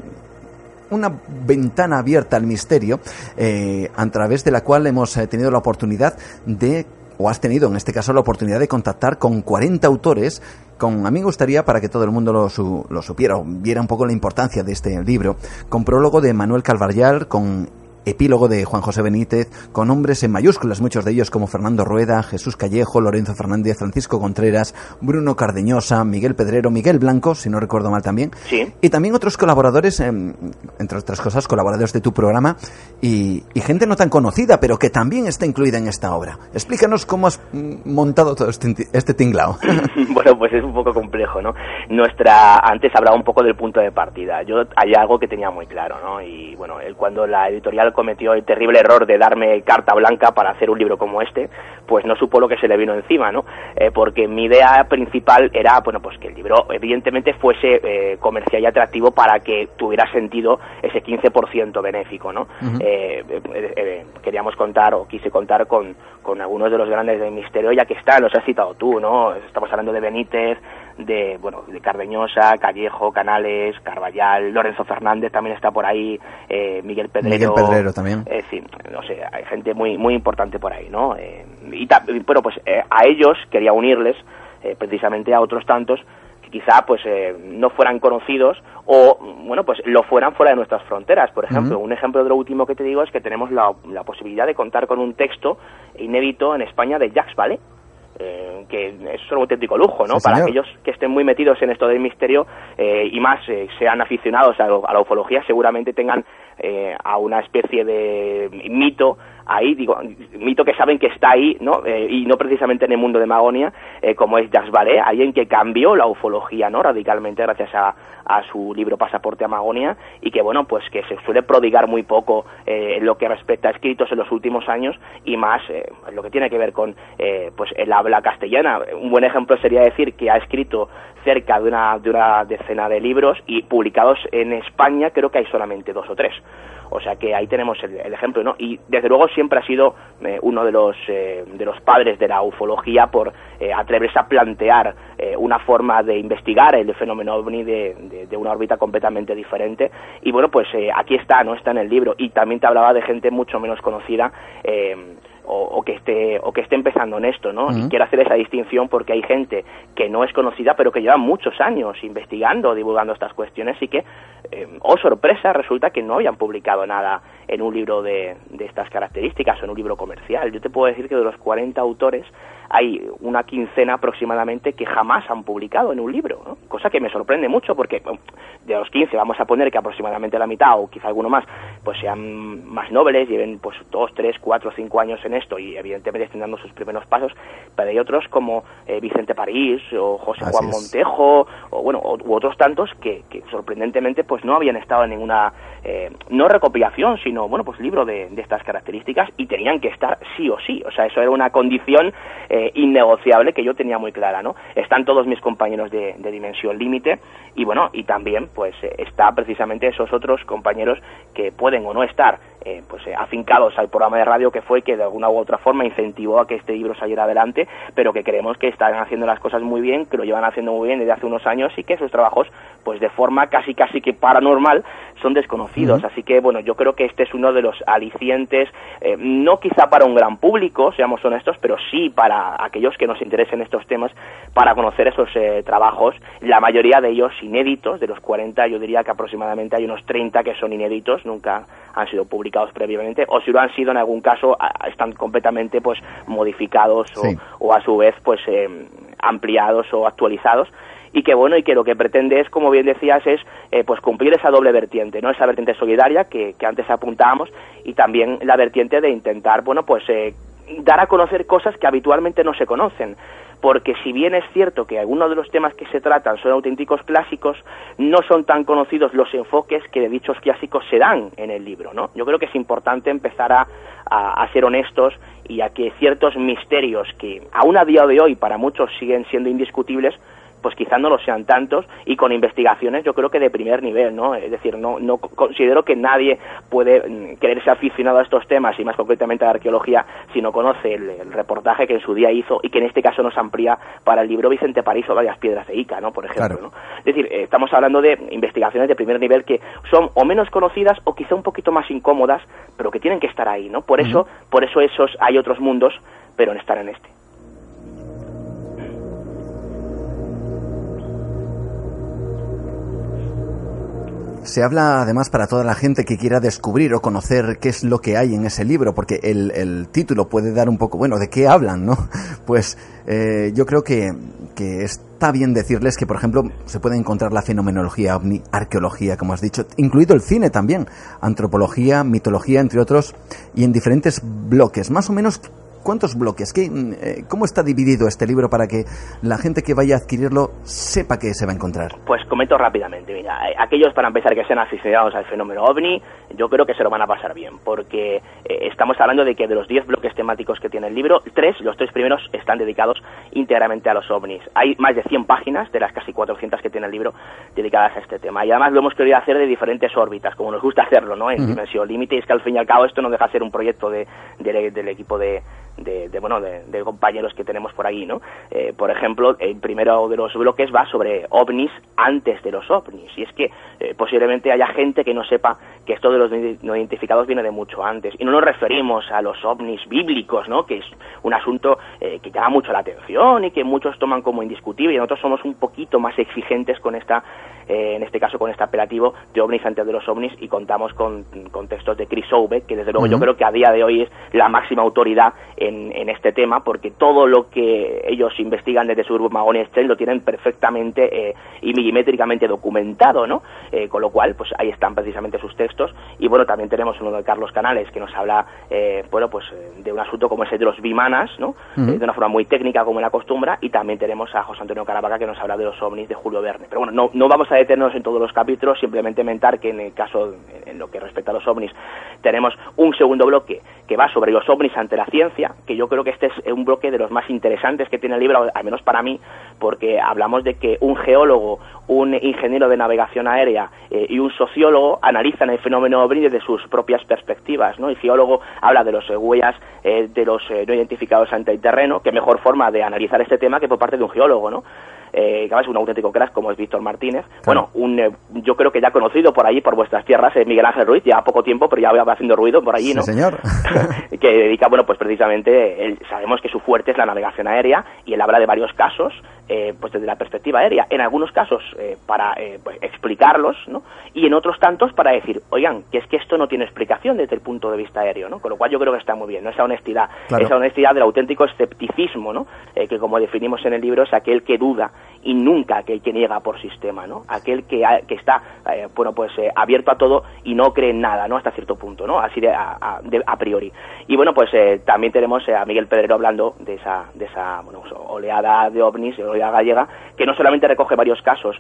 una ventana abierta al misterio eh, a través de la cual hemos eh, tenido la oportunidad de o has tenido en este caso la oportunidad de contactar con 40 autores con, a mí me gustaría, para que todo el mundo lo, lo supiera o viera un poco la importancia de este libro, con prólogo de Manuel Calvarrial, con epílogo de Juan José Benítez, con nombres en mayúsculas, muchos de ellos como Fernando Rueda, Jesús Callejo, Lorenzo Fernández, Francisco Contreras, Bruno Cardeñosa, Miguel Pedrero, Miguel Blanco, si no recuerdo mal también. Sí. Y también otros colaboradores, em, entre otras cosas, colaboradores de tu programa y, gente no tan conocida, pero que también está incluida en esta obra. Explícanos cómo has montado todo este, este tinglao. [laughs] bueno, pues es un poco complejo, ¿no? Nuestra, antes hablaba un poco del punto de partida. Yo hay algo que tenía muy claro, ¿no? Y bueno, él cuando la editorial cometió el terrible error de darme carta blanca para hacer un libro como este, pues no supo lo que se le vino encima, ¿no? Eh, porque mi idea principal era, bueno, pues que el libro evidentemente fuese eh, comercial y atractivo para que tuviera sentido ese 15% benéfico, ¿no? Eh, queríamos contar o quise contar con, con algunos de los grandes del misterio, ya que están, los has citado tú, ¿no? Estamos hablando de Benítez, de, bueno, de Cardeñosa, Callejo, Canales, Carballal, Lorenzo Fernández también está por ahí, eh, Miguel Pedrero. Miguel Pedrero también. Eh, sí, no sé, hay gente muy, muy importante por ahí, ¿no? Eh, y bueno, pues eh, a ellos quería unirles precisamente a otros tantos que quizá pues no fueran conocidos o bueno pues lo fueran fuera de nuestras fronteras por ejemplo un ejemplo de lo último que te digo es que tenemos la, la posibilidad de contar con un texto inédito en España de Jacques Vallée eh, que es un auténtico lujo, ¿no? Para aquellos que estén muy metidos en esto del misterio eh, y más eh, sean aficionados a, la ufología, seguramente tengan a una especie de mito ahí, digo, mito que saben que está ahí, ¿no? Eh, y no precisamente en el mundo de Magonia, eh, como es Jacques alguien que cambió la ufología, ¿no? Radicalmente gracias a, a su libro Pasaporte a Magonia y que, bueno, pues que se suele prodigar muy poco en lo que respecta a escritos en los últimos años y más en lo que tiene que ver con, pues, el habla castellana. Un buen ejemplo sería decir que ha escrito cerca de una, de una decena de libros y publicados en España creo que hay solamente dos o tres. O sea que ahí tenemos el, ejemplo, ¿no? Y desde luego siempre ha sido eh, uno de los, eh, de los padres de la ufología por eh, atreverse a plantear una forma de investigar el fenómeno ovni de, de, una órbita completamente diferente. Y bueno, pues aquí está, ¿no? Está en el libro. Y también te hablaba de gente mucho menos conocida o, que esté o que esté empezando en esto, ¿no? Y quiero hacer esa distinción porque hay gente que no es conocida pero que lleva muchos años investigando, divulgando estas cuestiones y que, eh, oh sorpresa, resulta que no habían publicado nada en un libro de, de estas características o en un libro comercial. Yo te puedo decir que de los 40 autores hay una quincena aproximadamente que jamás han publicado en un libro, ¿no? cosa que me sorprende mucho porque de los 15 vamos a poner que aproximadamente la mitad o quizá alguno más pues sean más nobles, lleven pues dos, tres, cuatro, cinco años en esto y evidentemente estén dando sus primeros pasos, pero hay otros como eh, Vicente París o José Juan Montejo o bueno, u otros tantos que, que, sorprendentemente pues no habían estado en ninguna eh, no recopilación, sino bueno, pues libro de, de, estas características y tenían que estar sí o sí, o sea, eso era una condición eh, innegociable que yo tenía muy clara, ¿no? Están todos mis compañeros de, de dimensión límite y bueno, y también pues está precisamente esos otros compañeros que pueden o no estar eh, pues eh, afincados al programa de radio que fue que de alguna u otra forma incentivó a que este libro saliera adelante, pero que creemos que están haciendo las cosas muy bien, que lo llevan haciendo muy bien desde hace unos años y que sus trabajos, pues de forma casi casi que paranormal, son desconocidos. Así que bueno, yo creo que este es uno de los alicientes, eh, no quizá para un gran público, seamos honestos, pero sí para aquellos que nos interesen estos temas, para conocer esos trabajos, la mayoría de ellos inéditos, de los 40 yo diría que aproximadamente hay unos 30 que son inéditos, nunca han sido publicados previamente o si lo han sido en algún caso están completamente pues modificados o, a su vez pues eh, ampliados o actualizados. Y que bueno y que lo que pretende es como bien decías es eh, pues cumplir esa doble vertiente no esa vertiente solidaria que, que antes apuntábamos y también la vertiente de intentar bueno pues eh, dar a conocer cosas que habitualmente no se conocen porque si bien es cierto que algunos de los temas que se tratan son auténticos clásicos, no son tan conocidos los enfoques que de dichos clásicos se dan en el libro, ¿no? Yo creo que es importante empezar a, a ser honestos y a que ciertos misterios que aún a día de hoy para muchos siguen siendo indiscutibles, pues quizás no lo sean tantos y con investigaciones yo creo que de primer nivel, ¿no? Es decir, no, no considero que nadie puede mm, quererse aficionado a estos temas y más concretamente a la arqueología si no conoce el, reportaje que en su día hizo y que en este caso nos amplía para el libro Vicente París o varias piedras de Ica, ¿no? Por ejemplo, ¿no? Es decir, eh, estamos hablando de investigaciones de primer nivel que son o menos conocidas o quizá un poquito más incómodas, pero que tienen que estar ahí, ¿no? Por eso, por eso esos hay otros mundos, pero en estar en este. Se habla además para toda la gente que quiera descubrir o conocer qué es lo que hay en ese libro, porque el, título puede dar un poco, bueno, ¿de qué hablan, no? [laughs] Pues eh, yo creo que, que, está bien decirles que, por ejemplo, se puede encontrar la fenomenología ovni, arqueología, como has dicho, incluido el cine también, antropología, mitología, entre otros, y en diferentes bloques. Más o menos, ¿Cuántos bloques? ¿Qué, mm, eh, ¿Cómo está dividido este libro para que la gente que vaya a adquirirlo sepa qué se va a encontrar? Pues comento rápidamente. Mira, eh, aquellos para empezar que sean aficionados al fenómeno ovni, yo creo que se lo van a pasar bien, porque eh, estamos hablando de que de los 10 bloques temáticos que tiene el libro, tres, los tres primeros están dedicados íntegramente a los ovnis. Hay más de 100 páginas de las casi 400 que tiene el libro dedicadas a este tema. Y además lo hemos querido hacer de diferentes órbitas, como nos gusta hacerlo, ¿no? En dimensión límite, y es que al fin y al cabo esto no deja de ser un proyecto de, del equipo de de, bueno de, compañeros que tenemos por ahí no eh, por ejemplo el primero de los bloques va sobre ovnis antes de los ovnis. Y es que eh, posiblemente haya gente que no sepa que esto de los no identificados viene de mucho antes. Y no nos referimos a los ovnis bíblicos no que es un asunto eh, que llama mucho la atención y que muchos toman como indiscutible y nosotros somos un poquito más exigentes con esta en este caso con este apelativo de ovnis antes de los ovnis y contamos con, con textos de Chris Oube que desde luego yo creo que a día de hoy es la máxima autoridad en, en, este tema, porque todo lo que ellos investigan desde su grupo Mahoney Exchange lo tienen perfectamente eh, y milimétricamente documentado, ¿no? Eh, con lo cual, pues ahí están precisamente sus textos. Y bueno, también tenemos uno de Carlos Canales que nos habla, eh, bueno, pues de un asunto como ese de los bimanas, ¿no? de una forma muy técnica como la acostumbra. Y también tenemos a José Antonio Caravaca que nos habla de los ovnis de Julio Verne. Pero bueno, no, no vamos a detenernos en todos los capítulos, simplemente mentar que en el caso, en lo que respecta a los ovnis, tenemos un segundo bloque que va sobre los ovnis ante la ciencia, que yo creo que este es un bloque de los más interesantes que tiene el libro, al menos para mí, porque hablamos de que un geólogo, un ingeniero de navegación aérea eh, y un sociólogo analizan el fenómeno ovni desde sus propias perspectivas, ¿no? El geólogo habla de los eh, huellas eh, de los no identificados ante el terreno, que mejor forma de analizar este tema que por parte de un geólogo, ¿no? eh, que es un auténtico crack como es Víctor Martínez. Bueno, un, eh, yo creo que ya conocido por allí, por vuestras tierras, es Miguel Ángel Ruiz, ya poco tiempo, pero ya va haciendo ruido por allí, ¿no? Sí, señor. [laughs] que dedica, bueno, pues precisamente, él, sabemos que su fuerte es la navegación aérea y él habla de varios casos, eh, pues desde la perspectiva aérea. En algunos casos eh, para eh, pues, explicarlos, ¿no? Y en otros tantos para decir, oigan, que es que esto no tiene explicación desde el punto de vista aéreo, ¿no? Con lo cual yo creo que está muy bien, ¿no? Esa honestidad, esa honestidad del auténtico escepticismo, ¿no? que como definimos en el libro es aquel que duda y nunca aquel que niega por sistema, ¿no? Aquel que, que está, eh, bueno, pues eh, abierto a todo y no cree en nada, ¿no? Hasta cierto punto, ¿no? Así de a, a, priori. Y bueno, pues eh, también tenemos a Miguel Pedrero hablando de esa, de esa bueno, pues, oleada de ovnis, oleada gallega, que no solamente recoge varios casos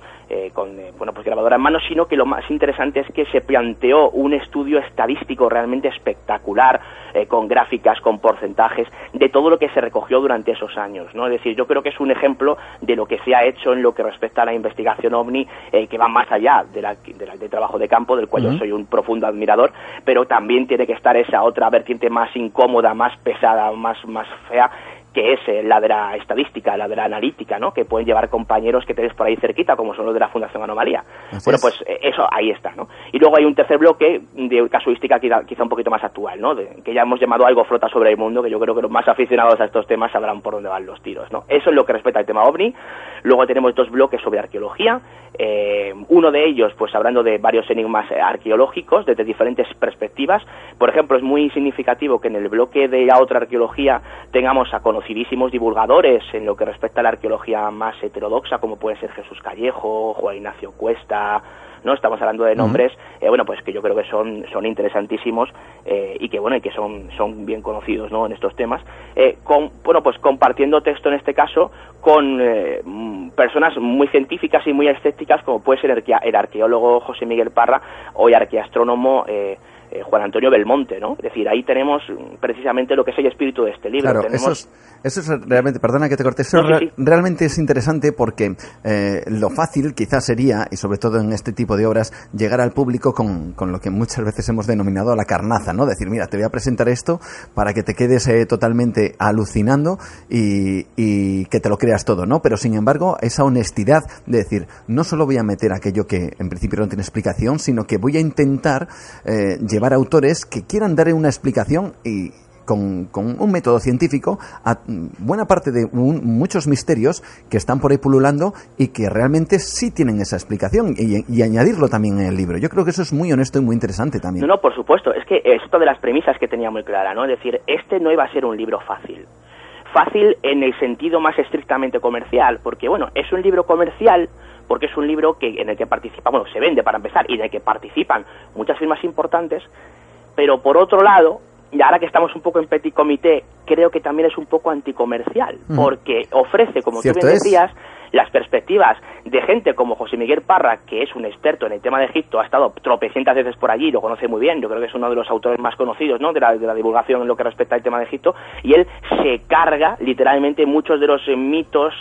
con, bueno, pues grabadora en mano, sino que lo más interesante es que se planteó un estudio estadístico realmente espectacular, con gráficas, con porcentajes, de todo lo que se recogió durante esos años, ¿no? Es decir, yo creo que es un ejemplo de lo que se ha hecho en lo que respecta a la investigación OVNI, eh, que va más allá de la, de trabajo de campo, del cual yo soy un profundo admirador, pero también tiene que estar esa otra vertiente más incómoda, más pesada, más, más fea, que es eh, la de la estadística, la de la analítica, ¿no? Que pueden llevar compañeros que tenéis por ahí cerquita, como son los de la Fundación Anomalía. bueno, pues eh, eso ahí está, ¿no? Y luego hay un tercer bloque de casuística quizá, quizá un poquito más actual, ¿no? que ya hemos llamado algo flota sobre el mundo, que yo creo que los más aficionados a estos temas sabrán por dónde van los tiros, ¿no? Eso es lo que respecta al tema OVNI. Luego tenemos dos bloques sobre arqueología. Eh, uno de ellos, pues hablando de varios enigmas arqueológicos desde diferentes perspectivas. Por ejemplo, es muy significativo que en el bloque de la otra arqueología tengamos a conocer conocidísimos divulgadores en lo que respecta a la arqueología más heterodoxa, como puede ser Jesús Callejo, Juan Ignacio Cuesta, ¿no? Estamos hablando de nombres, eh, bueno, pues que yo creo que son, son interesantísimos eh, y que, bueno, y que son, son bien conocidos, ¿no? En estos temas. Eh, con, bueno, pues compartiendo texto en este caso con mm, personas muy científicas y muy escépticas, como puede ser el, arqueólogo José Miguel Parra o el arqueastrónomo eh, Juan Antonio Belmonte, ¿no? Es decir, ahí tenemos precisamente lo que es el espíritu de este libro. Claro, eso, es, eso, es, realmente, perdona que te corte, eso realmente es interesante porque eh, lo fácil quizás sería, y sobre todo en este tipo de obras, llegar al público con, con, lo que muchas veces hemos denominado la carnaza, ¿no? Decir, mira, te voy a presentar esto para que te quedes eh, totalmente alucinando y, y que te lo creas todo, ¿no? Pero sin embargo, esa honestidad de decir, no solo voy a meter aquello que en principio no tiene explicación, sino que voy a intentar eh, llevar autores que quieran dar una explicación y con, un método científico a buena parte de muchos misterios que están por ahí pululando y que realmente sí tienen esa explicación y, añadirlo también en el libro. Yo creo que eso es muy honesto y muy interesante también. No, no, por supuesto. Es que esto de las premisas que tenía muy clara, ¿no? Es decir, este no iba a ser un libro fácil. Fácil en el sentido más estrictamente comercial, porque bueno, es un libro comercial porque es un libro que, en el que participa, bueno, se vende para empezar y en el que participan muchas firmas importantes, pero por otro lado, y ahora que estamos un poco en petit comité, creo que también es un poco anticomercial, porque ofrece, como tú bien decías, las perspectivas de gente como José Miguel Parra, que es un experto en el tema de Egipto, ha estado tropecientas veces por allí, lo conoce muy bien, yo creo que es uno de los autores más conocidos ¿no? de, la, de la divulgación en lo que respecta al tema de Egipto, y él se carga literalmente muchos de los mitos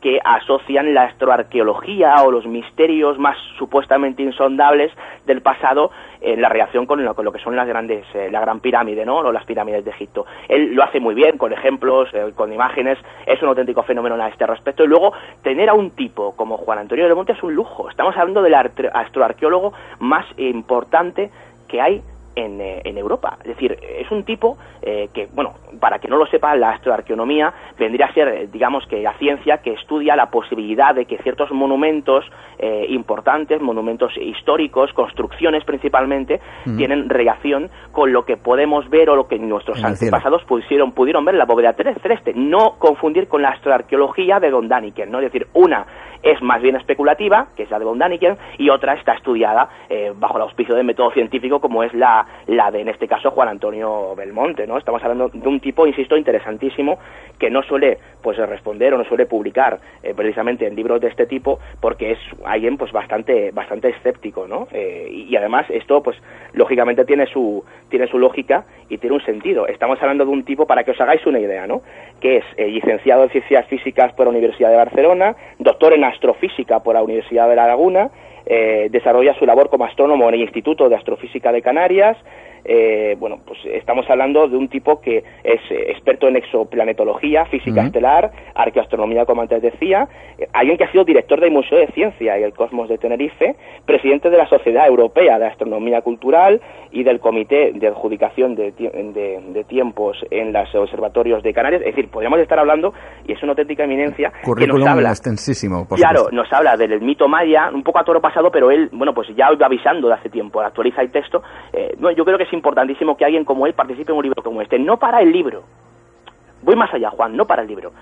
que asocian la astroarqueología o los misterios más supuestamente insondables del pasado en la relación con lo, que son las grandes, eh, la gran pirámide, ¿no? O las pirámides de Egipto. Él lo hace muy bien, con ejemplos, eh, con imágenes, es un auténtico fenómeno a este respecto. Y luego, tener a un tipo como Juan Antonio de Monte es un lujo. Estamos hablando del astroarqueólogo más importante que hay en, eh, en, Europa. Es decir, es un tipo eh, que, bueno, para que no lo sepa, la astroarqueonomía vendría a ser, eh, digamos, que la ciencia que estudia la posibilidad de que ciertos monumentos importantes, monumentos históricos, construcciones principalmente, tienen relación con lo que podemos ver o lo que nuestros antepasados pudieron, pudieron ver en la bóveda celeste. No confundir con la astroarqueología de Don Daniken, ¿no? Es decir, una es más bien especulativa, que es la de Von Daniken, y otra está estudiada eh, bajo el auspicio del método científico, como es la, la de, en este caso, Juan Antonio Belmonte, ¿no? Estamos hablando de un tipo, insisto, interesantísimo, que no suele, pues, responder o no suele publicar eh, precisamente en libros de este tipo, porque es alguien, pues, bastante, bastante escéptico, ¿no? Eh, y, además, esto, pues, lógicamente tiene su, tiene su lógica y tiene un sentido. Estamos hablando de un tipo, para que os hagáis una idea, ¿no? Que es licenciado en Ciencias Físicas por la Universidad de Barcelona, doctor en astrofísica por la Universidad de La Laguna, eh, desarrolla su labor como astrónomo en el Instituto de Astrofísica de Canarias, eh, bueno, pues estamos hablando de un tipo que es eh, experto en exoplanetología, física estelar, arqueoastronomía, como antes decía, eh, alguien que ha sido director del Museo de Ciencia y el Cosmos de Tenerife, presidente de la Sociedad Europea de Astronomía Cultural y del Comité de Adjudicación de, Tiempos en los observatorios de Canarias. Es decir, podríamos estar hablando, y es una auténtica eminencia, que nos habla, extensísimo, claro, nos habla del mito maya, un poco a toro pasado, pero él, bueno, pues ya iba avisando de hace tiempo, actualiza el texto. yo creo que importantísimo que alguien como él participe en un libro como este. No para el libro. Voy más allá, Juan, no para el libro.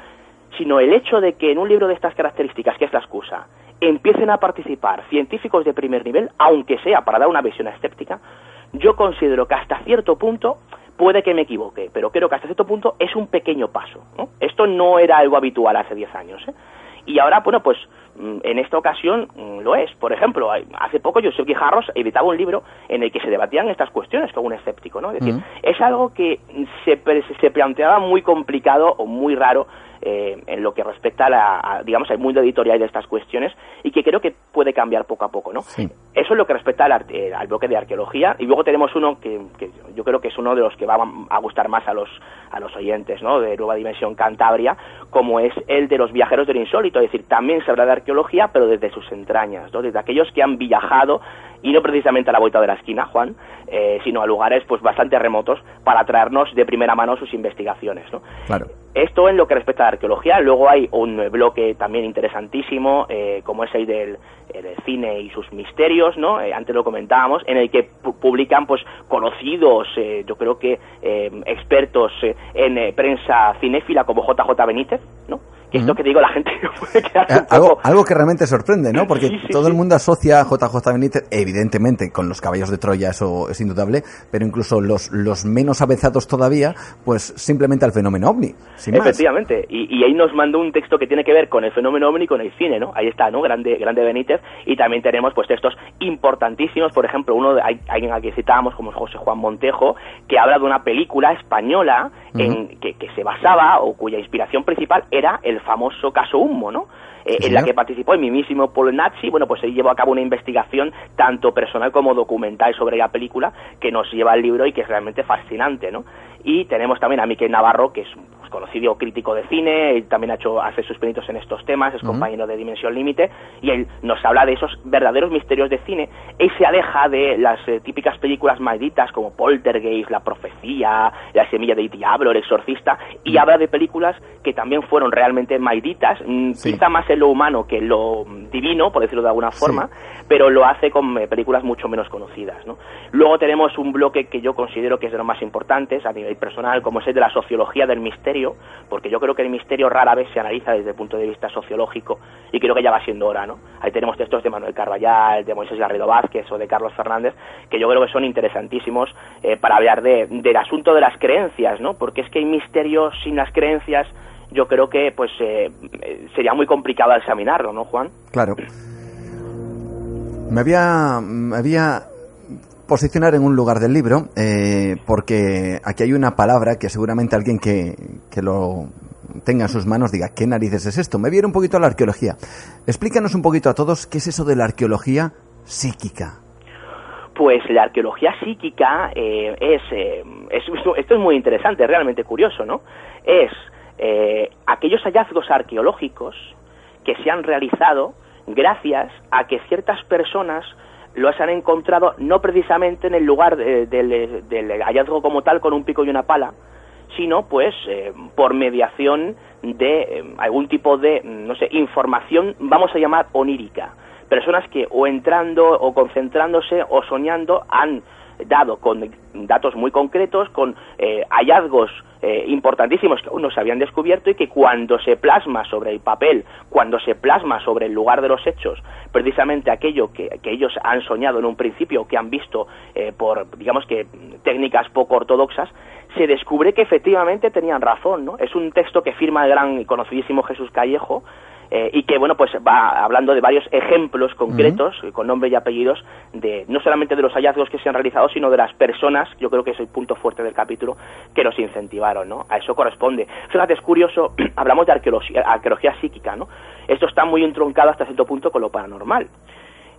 Sino el hecho de que en un libro de estas características, que es la excusa, empiecen a participar científicos de primer nivel, aunque sea para dar una visión escéptica, yo considero que hasta cierto punto puede que me equivoque, pero creo que hasta cierto punto es un pequeño paso. Esto no era algo habitual hace 10 años. ¿eh? Y ahora, bueno, pues Mm, en esta ocasión mm, lo es. Por ejemplo, hace poco Josep Guijarros editaba un libro en el que se debatían estas cuestiones con un escéptico, ¿no? Es decir, mm. es algo que se, se planteaba muy complicado o muy raro eh, en lo que respecta a, la, digamos, al mundo editorial de estas cuestiones y que creo que puede cambiar poco a poco, ¿no? Eso es lo que respecta al, eh, al, bloque de arqueología y luego tenemos uno que, que, yo creo que es uno de los que va a gustar más a los, a los oyentes, ¿no? De Nueva Dimensión Cantabria, como es el de los viajeros del insólito, es decir, también se habla de arqueología, pero desde sus entrañas, ¿no? Desde aquellos que han viajado y no precisamente a la vuelta de la esquina, Juan, eh, sino a lugares pues bastante remotos para traernos de primera mano sus investigaciones, ¿no? Claro. Esto en lo que respecta a la arqueología. Luego hay un bloque también interesantísimo, eh, como es el del, cine y sus misterios, ¿no? Eh, antes lo comentábamos, en el que publican, pues, conocidos, eh, yo creo que expertos en prensa cinéfila como JJ Benítez, ¿no? Que esto que digo la gente [laughs] puede quedar un algo, algo que realmente sorprende, ¿no? Porque todo el mundo asocia a JJ Benítez, evidentemente, con los caballos de Troya, eso es indudable, pero incluso los, los menos avezados todavía, pues simplemente al fenómeno ovni. Efectivamente, Y, ahí nos mandó un texto que tiene que ver con el fenómeno ovni y con el cine, ¿no? Ahí está, ¿no? Grande, grande Benítez, y también tenemos pues textos importantísimos, por ejemplo, uno de alguien al que citábamos como José Juan Montejo, que habla de una película española en, que, que se basaba o cuya inspiración principal era el famoso caso Humo, ¿no? Eh, en la que participó el mismísimo Paul Nazi, bueno, pues él llevó a cabo una investigación tanto personal como documental sobre la película que nos lleva al libro y que es realmente fascinante, ¿no? Y tenemos también a Miquel Navarro, que es conocido crítico de cine, él también ha hecho, hace sus pinitos en estos temas, es compañero de Dimensión Límite, y él nos habla de esos verdaderos misterios de cine. Él se aleja de las eh, típicas películas malditas como Poltergeist, La Profecía, La Semilla del Diablo, El Exorcista, y habla de películas que también fueron realmente malditas, mm, quizá más en lo humano que en lo divino, por decirlo de alguna forma, pero lo hace con eh, películas mucho menos conocidas. ¿no? Luego tenemos un bloque que yo considero que es de los más importantes a nivel personal, como es el de la sociología del misterio, porque yo creo que el misterio rara vez se analiza desde el punto de vista sociológico y creo que ya va siendo hora, ¿no? Ahí tenemos textos de Manuel Carballal, de Moisés Garrido Vázquez o de Carlos Fernández que yo creo que son interesantísimos eh, para hablar de, del asunto de las creencias, ¿no? Porque es que hay misterio sin las creencias yo creo que pues eh, sería muy complicado examinarlo, ¿no, Juan? Claro. Me había, me había posicionar en un lugar del libro, eh, porque aquí hay una palabra que seguramente alguien que, que lo tenga en sus manos diga, ¿qué narices es esto? Me viene un poquito a la arqueología. Explícanos un poquito a todos qué es eso de la arqueología psíquica. Pues la arqueología psíquica eh, es, eh, es, esto es muy interesante, realmente curioso, ¿no? Es aquellos hallazgos arqueológicos que se han realizado gracias a que ciertas personas los han encontrado no precisamente en el lugar del hallazgo como tal con un pico y una pala, sino pues eh, por mediación de eh, algún tipo de, no sé, información, vamos a llamar onírica. Personas que o entrando o concentrándose o soñando han dado con datos muy concretos, con eh, hallazgos eh, importantísimos que aún no se habían descubierto y que cuando se plasma sobre el papel, cuando se plasma sobre el lugar de los hechos, precisamente aquello que, ellos han soñado en un principio, que han visto eh, por, digamos que, técnicas poco ortodoxas, se descubre que efectivamente tenían razón, ¿no? Es un texto que firma el gran y conocidísimo Jesús Callejo, eh, y que bueno pues va hablando de varios ejemplos concretos con nombres y apellidos de no solamente de los hallazgos que se han realizado sino de las personas yo creo que es el punto fuerte del capítulo que nos incentivaron no a eso corresponde fíjate es curioso [clears throat] hablamos de arqueología, arqueología psíquica no esto está muy entroncado hasta cierto punto con lo paranormal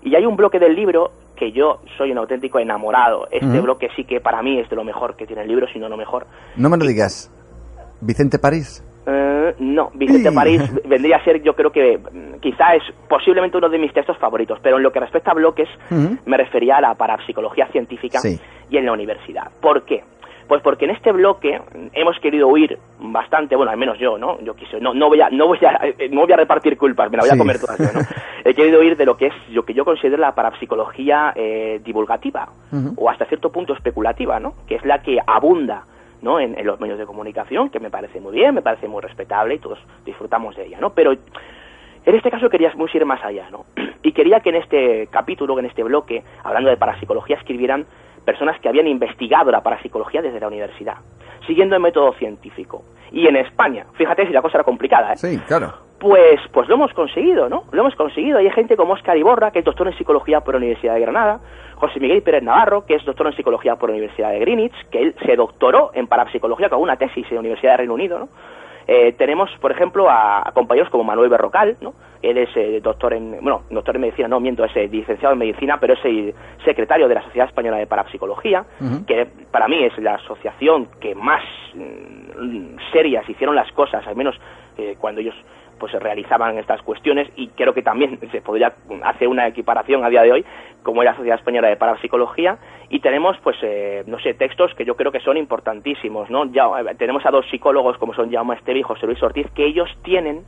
y hay un bloque del libro que yo soy un auténtico enamorado. Este bloque sí que para mí es de lo mejor que tiene el libro, si no lo mejor. No me lo digas. Vicente París. Eh, no, Vicente París [laughs] vendría a ser, yo creo que mm, quizá es posiblemente uno de mis textos favoritos, pero en lo que respecta a bloques, me refería a la parapsicología científica y en la universidad. ¿Por qué? Pues porque en este bloque hemos querido huir bastante, bueno, al menos yo, ¿no? Yo quise, no, no voy a, no voy a, eh, no voy a repartir culpas, me la voy a comer todas, ¿no? [laughs] He querido huir de lo que es, lo que yo considero la parapsicología eh, divulgativa, o hasta cierto punto especulativa, ¿no? Que es la que abunda ¿no? En, los medios de comunicación, que me parece muy bien, me parece muy respetable y todos disfrutamos de ella, ¿no? Pero en este caso quería ir más allá, ¿no? [clears throat] Y quería que en este capítulo, en este bloque, hablando de parapsicología, escribieran personas que habían investigado la parapsicología desde la universidad, siguiendo el método científico. Y en España, fíjate si la cosa era complicada, ¿eh? Sí, claro. Pues, pues lo hemos conseguido, ¿no? Lo hemos conseguido. Hay gente como Oscar Iborra, que es doctor en psicología por la Universidad de Granada, José Miguel Pérez Navarro, que es doctor en psicología por la Universidad de Greenwich, que él se doctoró en parapsicología con una tesis en la Universidad de Reino Unido, ¿no? Eh, tenemos, por ejemplo, a, compañeros como Manuel Berrocal, ¿no? Él es eh, doctor en, bueno, doctor en medicina, no miento, es eh, licenciado en medicina, pero es el secretario de la Sociedad Española de Parapsicología, que para mí es la asociación que más mm, serias hicieron las cosas, al menos cuando ellos pues se realizaban estas cuestiones y creo que también [laughs] se podría hacer una equiparación a día de hoy como la Sociedad Española de Parapsicología y tenemos pues eh, no sé textos que yo creo que son importantísimos no ya eh, tenemos a dos psicólogos como son Jaume Esteve y José Luis Ortiz que ellos tienen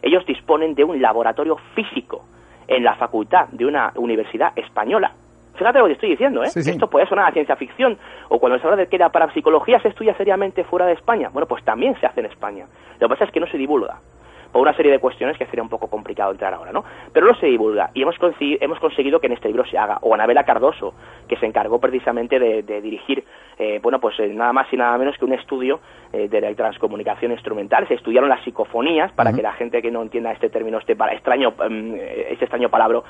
ellos disponen de un laboratorio físico en la facultad de una universidad española Fíjate lo que estoy diciendo, ¿eh? Esto puede sonar a ciencia ficción, o cuando se habla de que la parapsicología se estudia seriamente fuera de España. Bueno, pues también se hace en España. Lo que pasa es que no se divulga por una serie de cuestiones que sería un poco complicado entrar ahora, ¿no? Pero no se divulga y hemos, hemos conseguido que en este libro se haga. O Anabela Cardoso, que se encargó precisamente de, dirigir, eh, bueno, pues eh, nada más y nada menos que un estudio eh, de la transcomunicación instrumental. Se estudiaron las psicofonías para que la gente que no entienda este término, este extraño, mm, este extraño palabra,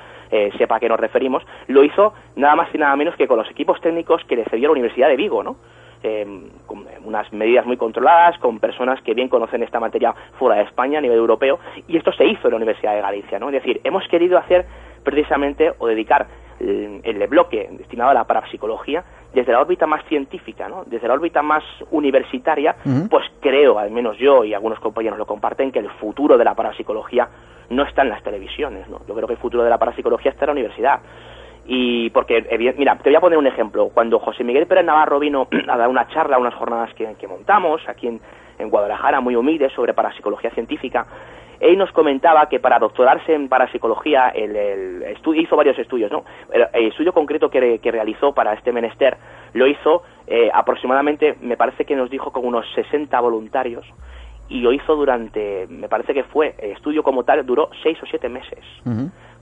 sepa a qué nos referimos. Lo hizo nada más y nada menos que con los equipos técnicos que le cedió la Universidad de Vigo, ¿no? Eh, con unas medidas muy controladas, con personas que bien conocen esta materia fuera de España a nivel europeo, y esto se hizo en la Universidad de Galicia, ¿no? Es decir, hemos querido hacer precisamente o dedicar el, bloque destinado a la parapsicología desde la órbita más científica, ¿no? desde la órbita más universitaria, pues creo, al menos yo y algunos compañeros lo comparten, que el futuro de la parapsicología no está en las televisiones. ¿no? Yo creo que el futuro de la parapsicología está en la universidad. Y porque, mira, te voy a poner un ejemplo. Cuando José Miguel Pérez Navarro vino [clears throat] a dar una charla, unas jornadas que, montamos aquí en, Guadalajara, muy humildes, sobre parapsicología científica, él nos comentaba que para doctorarse en parapsicología, el, el hizo varios estudios, ¿no? El, estudio concreto que, realizó para este menester lo hizo eh, aproximadamente, me parece que nos dijo, con unos 60 voluntarios, y lo hizo durante, me parece que fue, el estudio como tal duró seis o siete meses.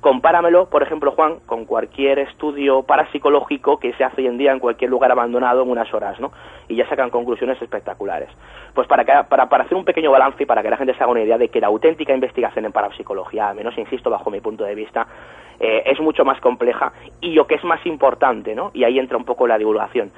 Compáramelo, por ejemplo, Juan, con cualquier estudio parapsicológico que se hace hoy en día en cualquier lugar abandonado en unas horas, ¿no? Y ya sacan conclusiones espectaculares. Pues para, para, para hacer un pequeño balance y para que la gente se haga una idea de que la auténtica investigación en parapsicología, al menos insisto bajo mi punto de vista, eh, es mucho más compleja y lo que es más importante, ¿no? Y ahí entra un poco la divulgación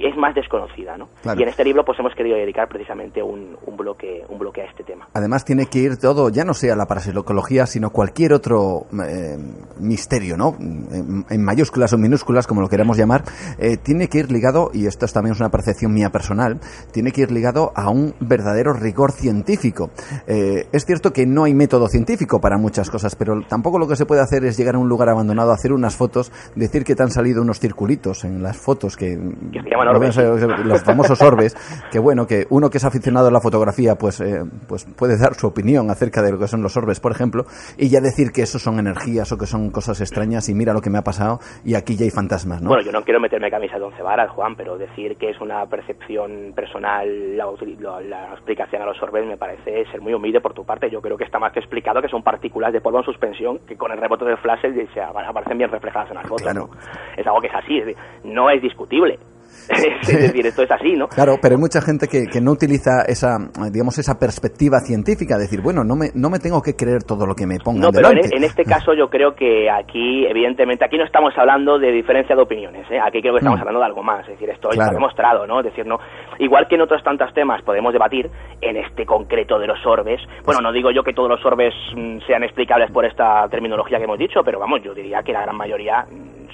es más desconocida, ¿no? Y en este libro pues hemos querido dedicar precisamente un, un, bloque un bloque a este tema. Además tiene que ir todo, ya no sea la parapsicología, sino cualquier otro eh, misterio, ¿no? En, mayúsculas o minúsculas, como lo queramos llamar, eh, tiene que ir ligado, y esto también es una percepción mía personal, tiene que ir ligado a un verdadero rigor científico. Eh, es cierto que no hay método científico para muchas cosas, pero tampoco lo que se puede hacer es llegar a un lugar abandonado, hacer unas fotos, decir que te han salido unos circulitos en las fotos que, que se llaman orbes. los famosos orbes, que bueno, que uno que es aficionado a la fotografía, pues, eh, pues puede dar su opinión acerca de lo que son los orbes, por ejemplo, y ya decir que eso son energías o que son cosas extrañas y mira lo que me ha pasado y aquí ya hay fantasmas, ¿no? Bueno, yo no quiero meterme camisa de once varas, Juan, pero decir que es una percepción personal la, la, explicación a los orbes me parece ser muy humilde por tu parte. Yo creo que está más que explicado que son partículas de polvo en suspensión que con el rebote del flash se aparecen bien reflejadas en las fotos. Claro. Es algo que es así, no es discutible. [laughs] es decir, esto es así, ¿no? Claro, pero hay mucha gente que, que, no utiliza esa, digamos, esa perspectiva científica, decir, bueno, no me, no me tengo que creer todo lo que me pongan No, pero en, este caso yo creo que aquí, evidentemente, aquí no estamos hablando de diferencia de opiniones, ¿eh? aquí creo que estamos mm. hablando de algo más, es decir, esto está demostrado, ¿no? Es decir, no, igual que en otros tantos temas podemos debatir, en este concreto de los orbes, bueno, no digo yo que todos los orbes mm, sean explicables por esta terminología que hemos dicho, pero vamos, yo diría que la gran mayoría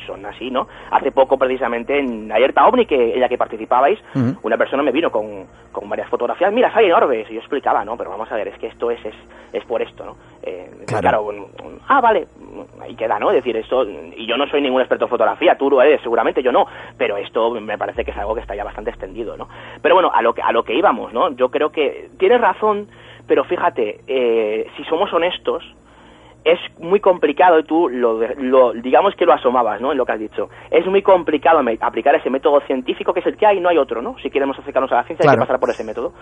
son así, ¿no? Hace poco, precisamente, en Alerta OVNI, que en la que participabais, una persona me vino con, con varias fotografías, mira, salen orbes, y yo explicaba, ¿no? Pero vamos a ver, es que esto es, es, es por esto, ¿no? Eh, claro. ah, vale, ahí queda, ¿no? Es decir, esto, y yo no soy ningún experto en fotografía, tú lo eres, seguramente yo no, pero esto me parece que es algo que está ya bastante extendido, ¿no? Pero bueno, a lo que, a lo que íbamos, ¿no? Yo creo que tienes razón, pero fíjate, eh, si somos honestos, es muy complicado, y tú lo, digamos que lo asomabas, ¿no? En lo que has dicho. Es muy complicado aplicar ese método científico que es el que hay, no hay otro, ¿no? Si queremos acercarnos a la ciencia hay que pasar por ese método.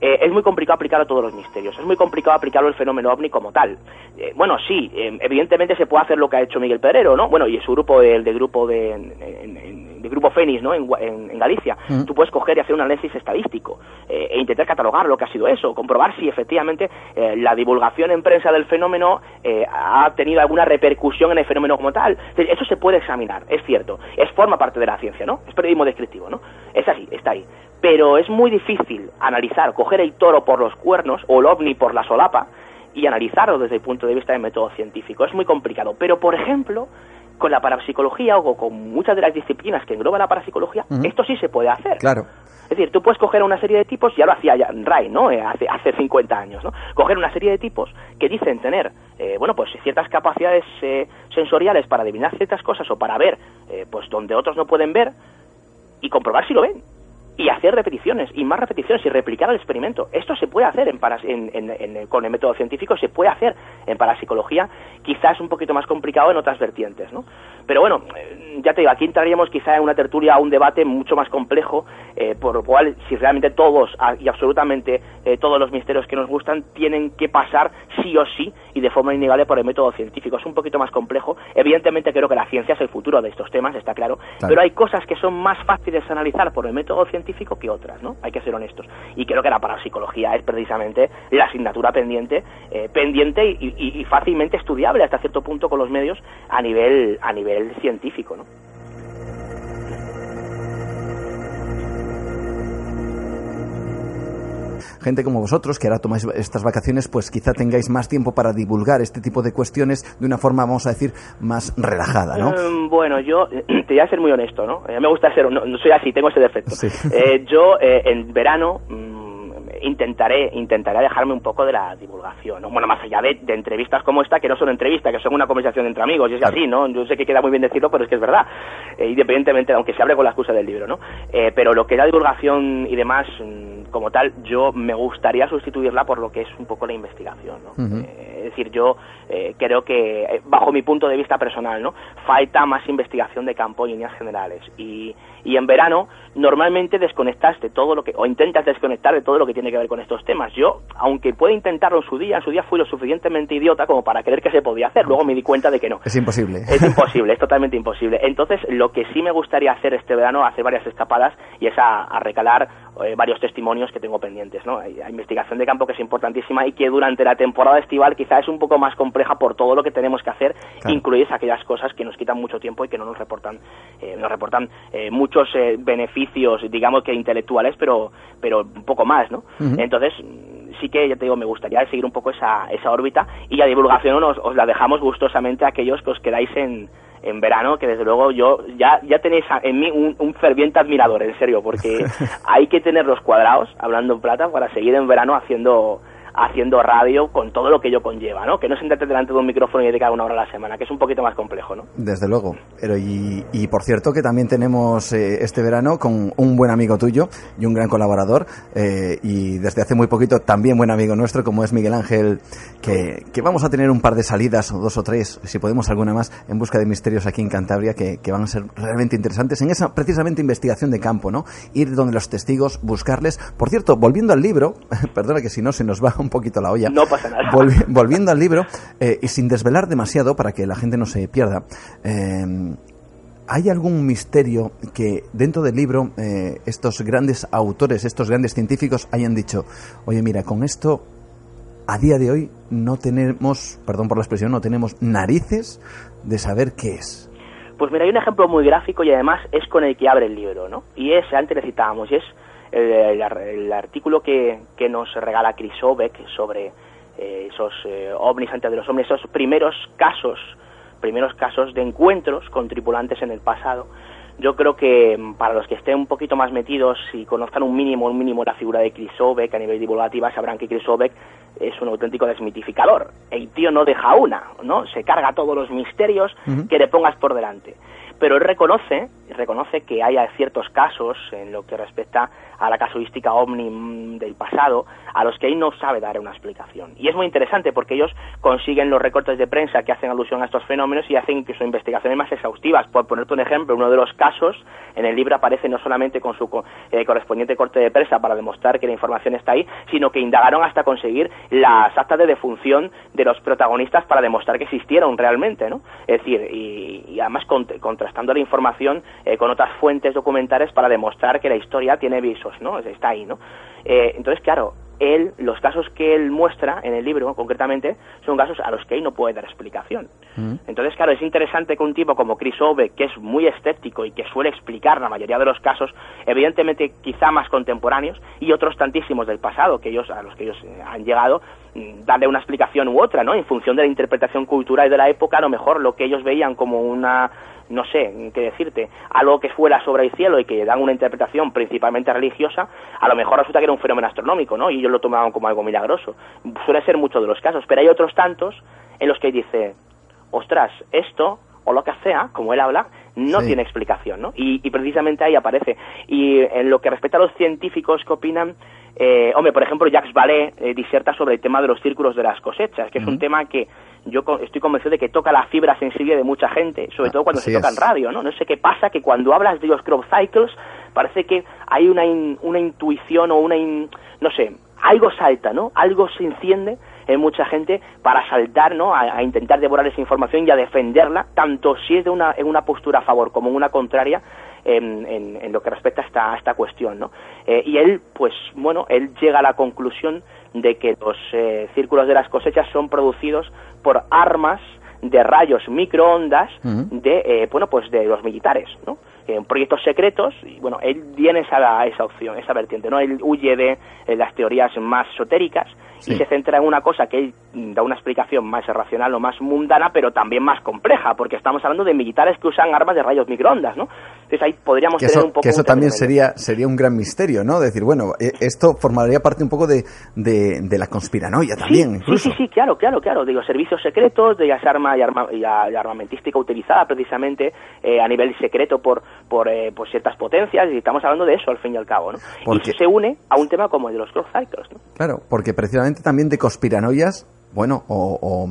Eh, es muy complicado aplicarlo a todos los misterios. Es muy complicado aplicarlo al fenómeno ovni como tal. Eh, bueno, sí, eh, evidentemente se puede hacer lo que ha hecho Miguel Pedrero, ¿no? Bueno, y su grupo, el de grupo de, de grupo Fénix, ¿no? En, en, Galicia. Mm. Tú puedes coger y hacer un análisis estadístico e intentar catalogar lo que ha sido eso, comprobar si efectivamente la divulgación en prensa del fenómeno ha tenido alguna repercusión en el fenómeno como tal. Eso se puede examinar, es cierto. Es forma parte de la ciencia, ¿no? Es periodismo descriptivo, ¿no? Es así, está ahí pero es muy difícil analizar, coger el toro por los cuernos o el ovni por la solapa y analizarlo desde el punto de vista del método científico. Es muy complicado. Pero, por ejemplo, con la parapsicología o con muchas de las disciplinas que engloba la parapsicología, esto sí se puede hacer. Claro. Es decir, tú puedes coger una serie de tipos, ya lo hacía Ray, ¿no? Eh, hace, hace 50 años, ¿no? Coger una serie de tipos que dicen tener, eh, bueno, pues ciertas capacidades eh, sensoriales para adivinar ciertas cosas o para ver, pues donde otros no pueden ver y comprobar si lo ven y hacer repeticiones y más repeticiones y replicar el experimento. Esto se puede hacer en, con el método científico, se puede hacer en parapsicología, quizás un poquito más complicado en otras vertientes, ¿no? Pero bueno, eh, ya te digo, aquí entraríamos quizá en una tertulia, un debate mucho más complejo, eh, por lo cual si realmente todos ah, y absolutamente eh, todos los misterios que nos gustan tienen que pasar sí o sí y de forma innegable por el método científico. Es un poquito más complejo. Evidentemente creo que la ciencia es el futuro de estos temas, está claro, pero hay cosas que son más fáciles de analizar por el método científico que otras, ¿no? Hay que ser honestos. Y creo que la parapsicología es precisamente la asignatura pendiente, eh, pendiente y, y, fácilmente estudiable hasta cierto punto con los medios a nivel, a nivel científico, ¿no? Gente como vosotros, que ahora tomáis estas vacaciones, pues quizá tengáis más tiempo para divulgar este tipo de cuestiones de una forma, vamos a decir, más relajada, ¿no? Em, bueno, yo [clears throat] te voy a ser muy honesto, ¿no? A me gusta ser, no, soy así, tengo ese defecto. [laughs] Eh, yo eh, en verano mm, intentaré intentaré alejarme un poco de la divulgación, ¿no? bueno, más allá de, entrevistas como esta, que no son entrevistas, que son una conversación entre amigos, y es así, ¿no? Yo sé que queda muy bien decirlo, pero es que es verdad, eh, independientemente, aunque se hable con la excusa del libro, ¿no? pero lo que es la divulgación y demás, mm, como tal, yo me gustaría sustituirla por lo que es un poco la investigación. ¿no? Eh, es decir, yo eh, creo que, eh, bajo mi punto de vista personal, ¿no? falta más investigación de campo en líneas generales. Y, y en verano, normalmente desconectas de todo lo que, o intentas desconectar de todo lo que tiene que ver con estos temas. Yo, aunque pueda intentarlo en su día, en su día fui lo suficientemente idiota como para creer que se podía hacer. Luego me di cuenta de que no. Es imposible. Es [laughs] imposible, es totalmente imposible. Entonces, lo que sí me gustaría hacer este verano, hacer varias escapadas, y es a recalar eh, varios testimonios que tengo pendientes. ¿no? Hay, investigación de campo que es importantísima y que durante la temporada estival quizá es un poco más compleja por todo lo que tenemos que hacer, incluir aquellas cosas que nos quitan mucho tiempo y que no nos reportan, eh, nos reportan eh, muchos beneficios ejercicios, digamos que intelectuales, pero, pero un poco más, ¿no? Entonces, sí que, ya te digo, me gustaría seguir un poco esa, esa órbita y la divulgación os, os la dejamos gustosamente a aquellos que os quedáis en, en verano, que desde luego yo ya, ya tenéis en mí un, un ferviente admirador, en serio, porque [laughs] hay que tener los cuadrados, hablando en plata, para seguir en verano haciendo haciendo radio con todo lo que ello conlleva, ¿no? Que no sentarte delante de un micrófono y dedicar una hora a la semana, que es un poquito más complejo, ¿no? Desde luego. Pero y, por cierto que también tenemos eh, este verano con un buen amigo tuyo y un gran colaborador eh, y desde hace muy poquito también buen amigo nuestro como es Miguel Ángel, que, vamos a tener un par de salidas o dos o tres, si podemos alguna más, en busca de misterios aquí en Cantabria que, que van a ser realmente interesantes en esa precisamente investigación de campo, ¿no? Ir donde los testigos, buscarles. Por cierto, volviendo al libro, [laughs] perdona que si no se nos va un poquito la olla. No pasa nada. Volvi volviendo al libro, eh, y sin desvelar demasiado para que la gente no se pierda, eh, ¿hay algún misterio que dentro del libro eh, estos grandes autores, estos grandes científicos hayan dicho, oye mira, con esto a día de hoy no tenemos, perdón por la expresión, no tenemos narices de saber qué es? Pues mira, hay un ejemplo muy gráfico y además es con el que abre el libro, ¿no? Y es, antes le citábamos, y es el, el, el artículo que, que, nos regala Chris Obeck sobre eh, esos eh, ovnis antes de los ovnis, esos primeros casos, primeros casos de encuentros con tripulantes en el pasado. Yo creo que mm, para los que estén un poquito más metidos y conozcan un mínimo, un mínimo la figura de Chris Obeck a nivel divulgativa, sabrán que Chris Obeck es un auténtico desmitificador. El tío no deja una, ¿no? Se carga todos los misterios uh -huh. que le pongas por delante pero él reconoce, reconoce que hay ciertos casos en lo que respecta a la casuística ovni del pasado a los que él no sabe dar una explicación. Y es muy interesante porque ellos consiguen los recortes de prensa que hacen alusión a estos fenómenos y hacen que sus investigaciones más exhaustivas. Por ponerte un ejemplo, uno de los casos en el libro aparece no solamente con su eh, correspondiente corte de prensa para demostrar que la información está ahí, sino que indagaron hasta conseguir las actas de defunción de los protagonistas para demostrar que existieron realmente, ¿no? Es decir, y, y además contra, contrastando la información eh, con otras fuentes documentales para demostrar que la historia tiene visos, ¿no? Está ahí, ¿no? Eh, entonces, claro, él, los casos que él muestra en el libro, concretamente, son casos a los que él no puede dar explicación. Mm. Entonces, claro, es interesante que un tipo como Chris Ove, que es muy escéptico y que suele explicar la mayoría de los casos, evidentemente quizá más contemporáneos, y otros tantísimos del pasado, que ellos, a los que ellos eh, han llegado, mm, darle una explicación u otra, ¿no? En función de la interpretación cultural de la época, a lo mejor lo que ellos veían como una no sé qué decirte, algo que fuera sobre el cielo y que dan una interpretación principalmente religiosa, a lo mejor resulta que era un fenómeno astronómico, ¿no? Y ellos lo tomaban como algo milagroso. Suele ser muchos de los casos, pero hay otros tantos en los que dice, ostras, esto o lo que sea, como él habla, no sí. tiene explicación, ¿no? Y, y, precisamente ahí aparece. Y en lo que respecta a los científicos que opinan, eh, hombre, por ejemplo, Jacques Vallée eh, diserta sobre el tema de los círculos de las cosechas, que es uh -huh. un tema que yo estoy convencido de que toca la fibra sensible de mucha gente, sobre todo cuando Así se toca en radio, ¿no? No sé qué pasa, que cuando hablas de los crop cycles, parece que hay una, in, una intuición o una, in, no sé, algo salta, ¿no? Algo se enciende en mucha gente para saltar, ¿no? A, a, intentar devorar esa información y a defenderla, tanto si es de una, en una postura a favor como en una contraria, en, en, en lo que respecta a esta, a esta cuestión, ¿no? Eh, y él, pues, bueno, él llega a la conclusión de que los eh, círculos de las cosechas son producidos por armas de rayos microondas uh -huh. de, eh, bueno, pues de los militares, ¿no? En proyectos secretos y bueno él tiene esa esa opción esa vertiente no él huye de eh, las teorías más esotéricas sí. y se centra en una cosa que él da una explicación más racional o más mundana pero también más compleja porque estamos hablando de militares que usan armas de rayos microondas no entonces ahí podríamos que tener eso, un poco que eso también sería sería un gran misterio no decir bueno eh, esto formaría parte un poco de, de, de la conspiranoia también sí, incluso. sí sí sí claro claro claro. Digo servicios secretos de esa arma y, arma, y, armamentística utilizada precisamente eh, a nivel secreto por por, eh, por, ciertas potencias y estamos hablando de eso al fin y al cabo, ¿no? Porque, y se une a un tema como el de los cross cycles, ¿no? Claro, porque precisamente también de conspiranoias, bueno, o, o,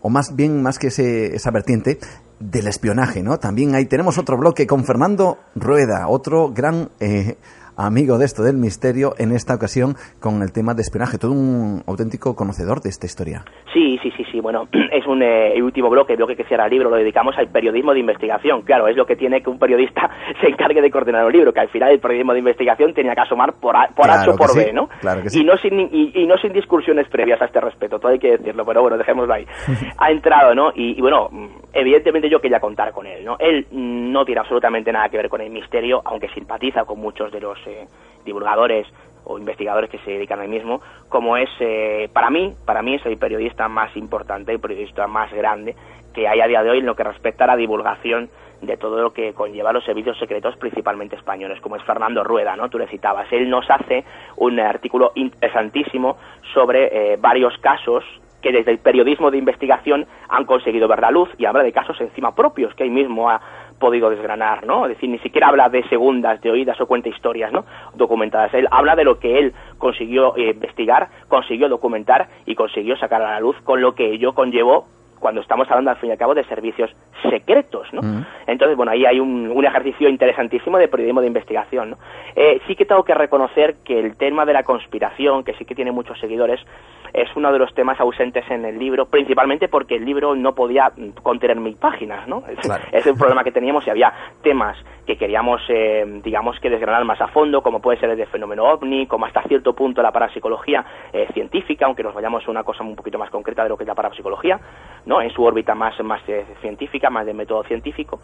o más bien, más que ese, esa vertiente, del espionaje, ¿no? También ahí tenemos otro bloque con Fernando Rueda, otro gran eh, amigo de esto del misterio, en esta ocasión con el tema de espionaje, todo un auténtico conocedor de esta historia. Sí, sí, sí, sí. Bueno, [clears throat] es un eh, último bloque, el bloque que cierra el libro, lo dedicamos al periodismo de investigación. Claro, es lo que tiene que un periodista [laughs] se encargue de coordinar un libro, que al final el periodismo de investigación tenía que asomar por, A, por H o por B, ¿no? Claro que sí. Y no, sin, y, no sin discusiones previas a este respecto, todo hay que decirlo, pero bueno, dejémoslo ahí. [laughs] ha entrado, ¿no? Y, bueno, evidentemente yo quería contar con él, ¿no? Él no tiene absolutamente nada que ver con el misterio, aunque simpatiza con muchos de los eh, divulgadores o investigadores que se dedican al mismo, como es, eh, para mí, para mí es el periodista más importante, el periodista más grande que hay a día de hoy en lo que respecta a la divulgación de todo lo que conlleva los servicios secretos, principalmente españoles, como es Fernando Rueda, ¿no? Tú le citabas. Él nos hace un artículo interesantísimo sobre eh, varios casos que desde el periodismo de investigación han conseguido ver la luz y habla de casos encima propios que él mismo ha podido desgranar, ¿no? Es decir, ni siquiera habla de segundas, de oídas o cuenta historias, ¿no? Documentadas. Él habla de lo que él consiguió eh, investigar, consiguió documentar y consiguió sacar a la luz con lo que ello conllevó cuando estamos hablando al fin y al cabo de servicios secretos, ¿no? Entonces, bueno, ahí hay un, ejercicio interesantísimo de periodismo de investigación, ¿no? Eh, sí que tengo que reconocer que el tema de la conspiración, que sí que tiene muchos seguidores, es uno de los temas ausentes en el libro, principalmente porque el libro no podía contener mil páginas, ¿no? [laughs] Es, el problema que teníamos y había temas que queríamos, eh, digamos, que desgranar más a fondo, como puede ser el de fenómeno ovni, como hasta cierto punto la parapsicología eh, científica, aunque nos vayamos a una cosa un poquito más concreta de lo que es la parapsicología, ¿no? En su órbita más, más eh, científica, más de método científico,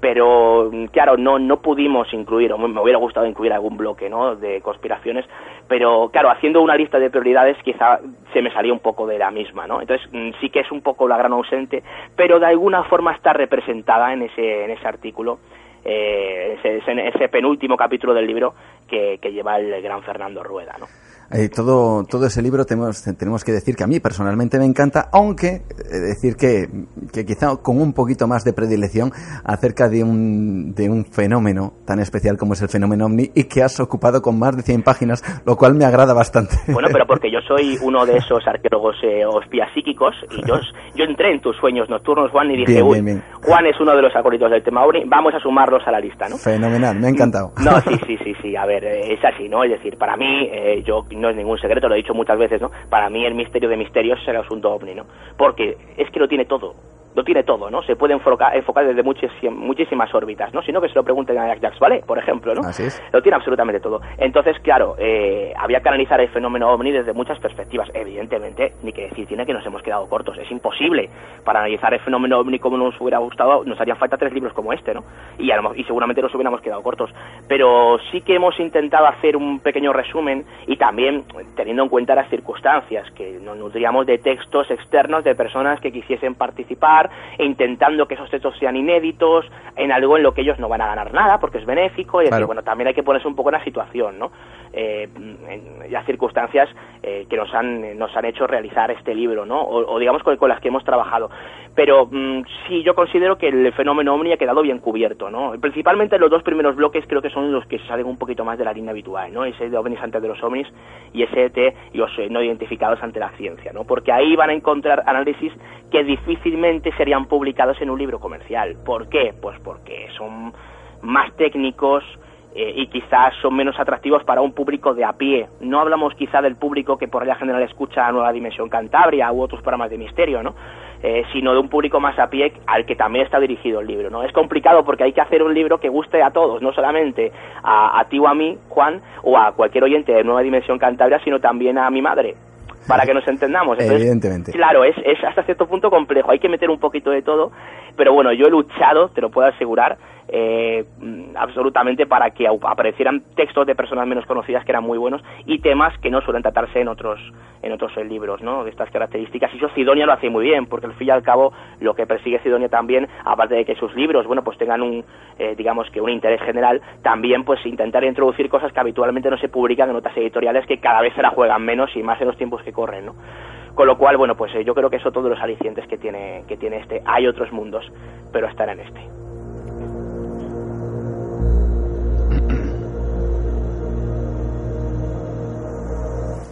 pero claro, no, no pudimos incluir, o me hubiera gustado incluir algún bloque, ¿no? De conspiraciones, pero claro, haciendo una lista de prioridades quizá se me salía un poco de la misma, ¿no? Entonces mm, sí que es un poco la gran ausente, pero de alguna forma está representada en ese, en ese artículo, eh, ese, ese, penúltimo capítulo del libro que, que lleva el gran Fernando Rueda, ¿no? Eh, todo, todo ese libro tenemos, tenemos que decir que a mí personalmente me encanta, aunque eh, decir que, que, quizá con un poquito más de predilección acerca de un, de un fenómeno tan especial como es el fenómeno OVNI y que has ocupado con más de 100 páginas, lo cual me agrada bastante. Bueno, pero porque yo soy [laughs] uno de esos arqueólogos eh, psíquicos y yo, yo entré en tus sueños nocturnos, Juan, y dije, uy, Juan es uno de los acólitos del tema OVNI, vamos a sumarlos a la lista, ¿no? Fenomenal, me ha encantado. No, sí, sí, sí, sí, a ver, eh, es así, ¿no? Es decir, para mí, yo no es ningún secreto, lo he dicho muchas veces, ¿no? Para mí el misterio de misterios es el asunto ovni, ¿no? Porque es que lo tiene todo lo tiene todo, ¿no? Se puede enfocar, enfocar desde muchísimas órbitas, ¿no? Sino que se lo pregunten a Jacques Vallée, por ejemplo, ¿no? Así es. Lo tiene absolutamente todo. Entonces, claro, eh, había que analizar el fenómeno ovni desde muchas perspectivas. Evidentemente, ni que decir tiene que nos hemos quedado cortos. Es imposible. Para analizar el fenómeno ovni como nos hubiera gustado, nos harían falta tres libros como este, ¿no? Y, y seguramente nos hubiéramos quedado cortos. Pero sí que hemos intentado hacer un pequeño resumen y también teniendo en cuenta las circunstancias, que nos nutríamos de textos externos de personas que quisiesen participar e intentando que esos textos sean inéditos, en algo en lo que ellos no van a ganar nada, porque es benéfico, y bueno, también hay que ponerse un poco en la situación, ¿no? Eh, en las circunstancias eh, que nos han, nos han hecho realizar este libro, ¿no? O, digamos con, las que hemos trabajado. Pero mm, sí, yo considero que el fenómeno OVNI ha quedado bien cubierto, ¿no? Principalmente los dos primeros bloques creo que son los que salen un poquito más de la línea habitual, ¿no? Ese de OVNIs antes de los OVNIs y ese de los no identificados ante la ciencia, ¿no? Porque ahí van a encontrar análisis que difícilmente serían publicados en un libro comercial. ¿Por qué? Pues porque son más técnicos, eh, y quizás son menos atractivos para un público de a pie. No hablamos quizá del público que por regla general escucha Nueva Dimensión Cantabria u otros programas de misterio, ¿no? Eh, sino de un público más a pie al que también está dirigido el libro, ¿no? Es complicado porque hay que hacer un libro que guste a todos, no solamente a, a ti o a mí, Juan, o a cualquier oyente de Nueva Dimensión Cantabria, sino también a mi madre, para que nos entendamos. Evidentemente. Claro, es, es hasta cierto punto complejo, hay que meter un poquito de todo, pero bueno, yo he luchado, te lo puedo asegurar, eh, absolutamente para que aparecieran textos de personas menos conocidas que eran muy buenos y temas que no suelen tratarse en otros en otros libros ¿no? de estas características y eso Sidonia lo hace muy bien porque al fin y al cabo lo que persigue Sidonia también aparte de que sus libros bueno pues tengan un eh, digamos que un interés general también pues intentar introducir cosas que habitualmente no se publican en otras editoriales que cada vez se la juegan menos y más en los tiempos que corren ¿no? con lo cual bueno pues eh, yo creo que eso todos los alicientes que tiene que tiene este hay otros mundos pero están en este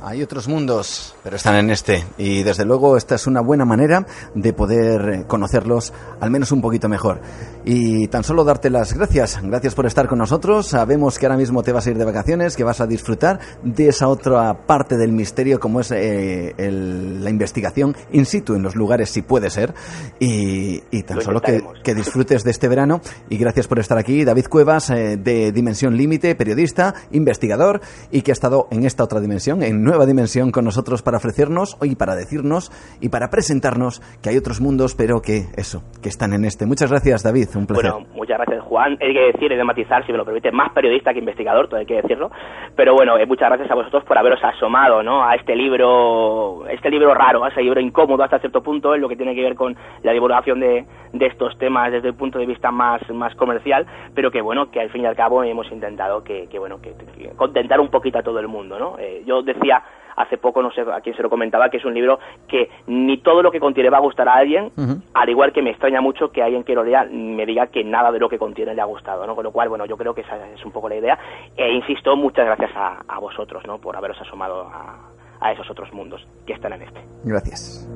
Hay otros mundos, pero están en este. Y desde luego esta es una buena manera de poder conocerlos al menos un poquito mejor. Y tan solo darte las gracias. Gracias por estar con nosotros. Sabemos que ahora mismo te vas a ir de vacaciones, que vas a disfrutar de esa otra parte del misterio como es eh, la investigación in situ en los lugares, si puede ser. Y, tan solo que, disfrutes de este verano. Y gracias por estar aquí. David Cuevas, eh, de Dimensión Límite, periodista, investigador y que ha estado en esta otra dimensión, en nueva dimensión con nosotros para ofrecernos y para decirnos y para presentarnos que hay otros mundos, pero que eso, que están en este. Muchas gracias, David, un placer. Bueno, muchas gracias, Juan. Hay que decir, hay que matizar, si me lo permite, más periodista que investigador, todo hay que decirlo. Pero bueno, eh, muchas gracias a vosotros por haberos asomado ¿no? a este libro, este libro raro, a ese libro incómodo hasta cierto punto, en lo que tiene que ver con la divulgación de, de estos temas desde el punto de vista más, más comercial, pero que bueno, que al fin y al cabo hemos intentado que, que bueno, que, contentar un poquito a todo el mundo, ¿no? Eh, yo decía hace poco, no sé a quién se lo comentaba, que es un libro que ni todo lo que contiene va a gustar a alguien, al igual que me extraña mucho que alguien que lo lea me diga que nada de lo que contiene le ha gustado, ¿no? Con lo cual, bueno, yo creo que esa es un poco la idea. E insisto, muchas gracias a, vosotros, ¿no? Por haberos asomado a, a esos otros mundos que están en este. Gracias.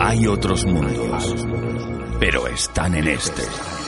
Hay otros mundos, pero están en este.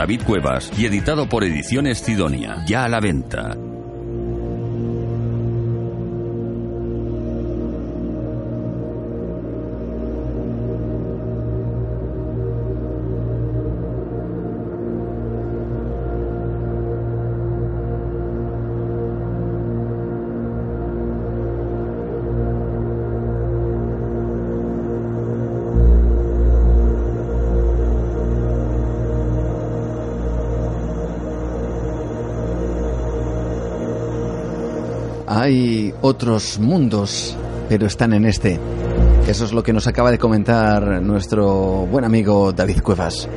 David Cuevas y editado por Ediciones Sidonia. Ya a la venta. Hay otros mundos, pero están en este. Eso es lo que nos acaba de comentar nuestro buen amigo David Cuevas.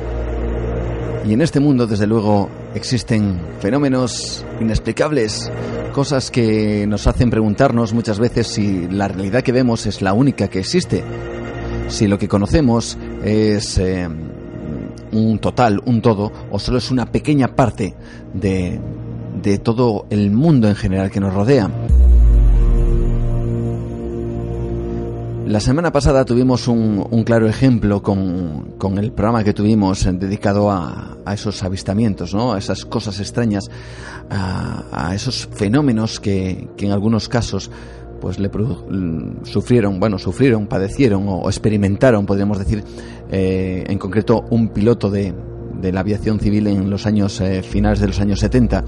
Y en este mundo, desde luego, existen fenómenos inexplicables, cosas que nos hacen preguntarnos muchas veces si la realidad que vemos es la única que existe, si lo que conocemos es eh, un total, un todo, o solo es una pequeña parte de, de todo el mundo en general que nos rodea. La semana pasada tuvimos un, claro ejemplo con, el programa que tuvimos dedicado a, esos avistamientos, ¿no? a esas cosas extrañas, a, esos fenómenos que, en algunos casos pues le sufrieron, bueno, sufrieron, padecieron o, experimentaron, podríamos decir, eh, en concreto un piloto de, de la aviación civil en los años eh, finales de los años 70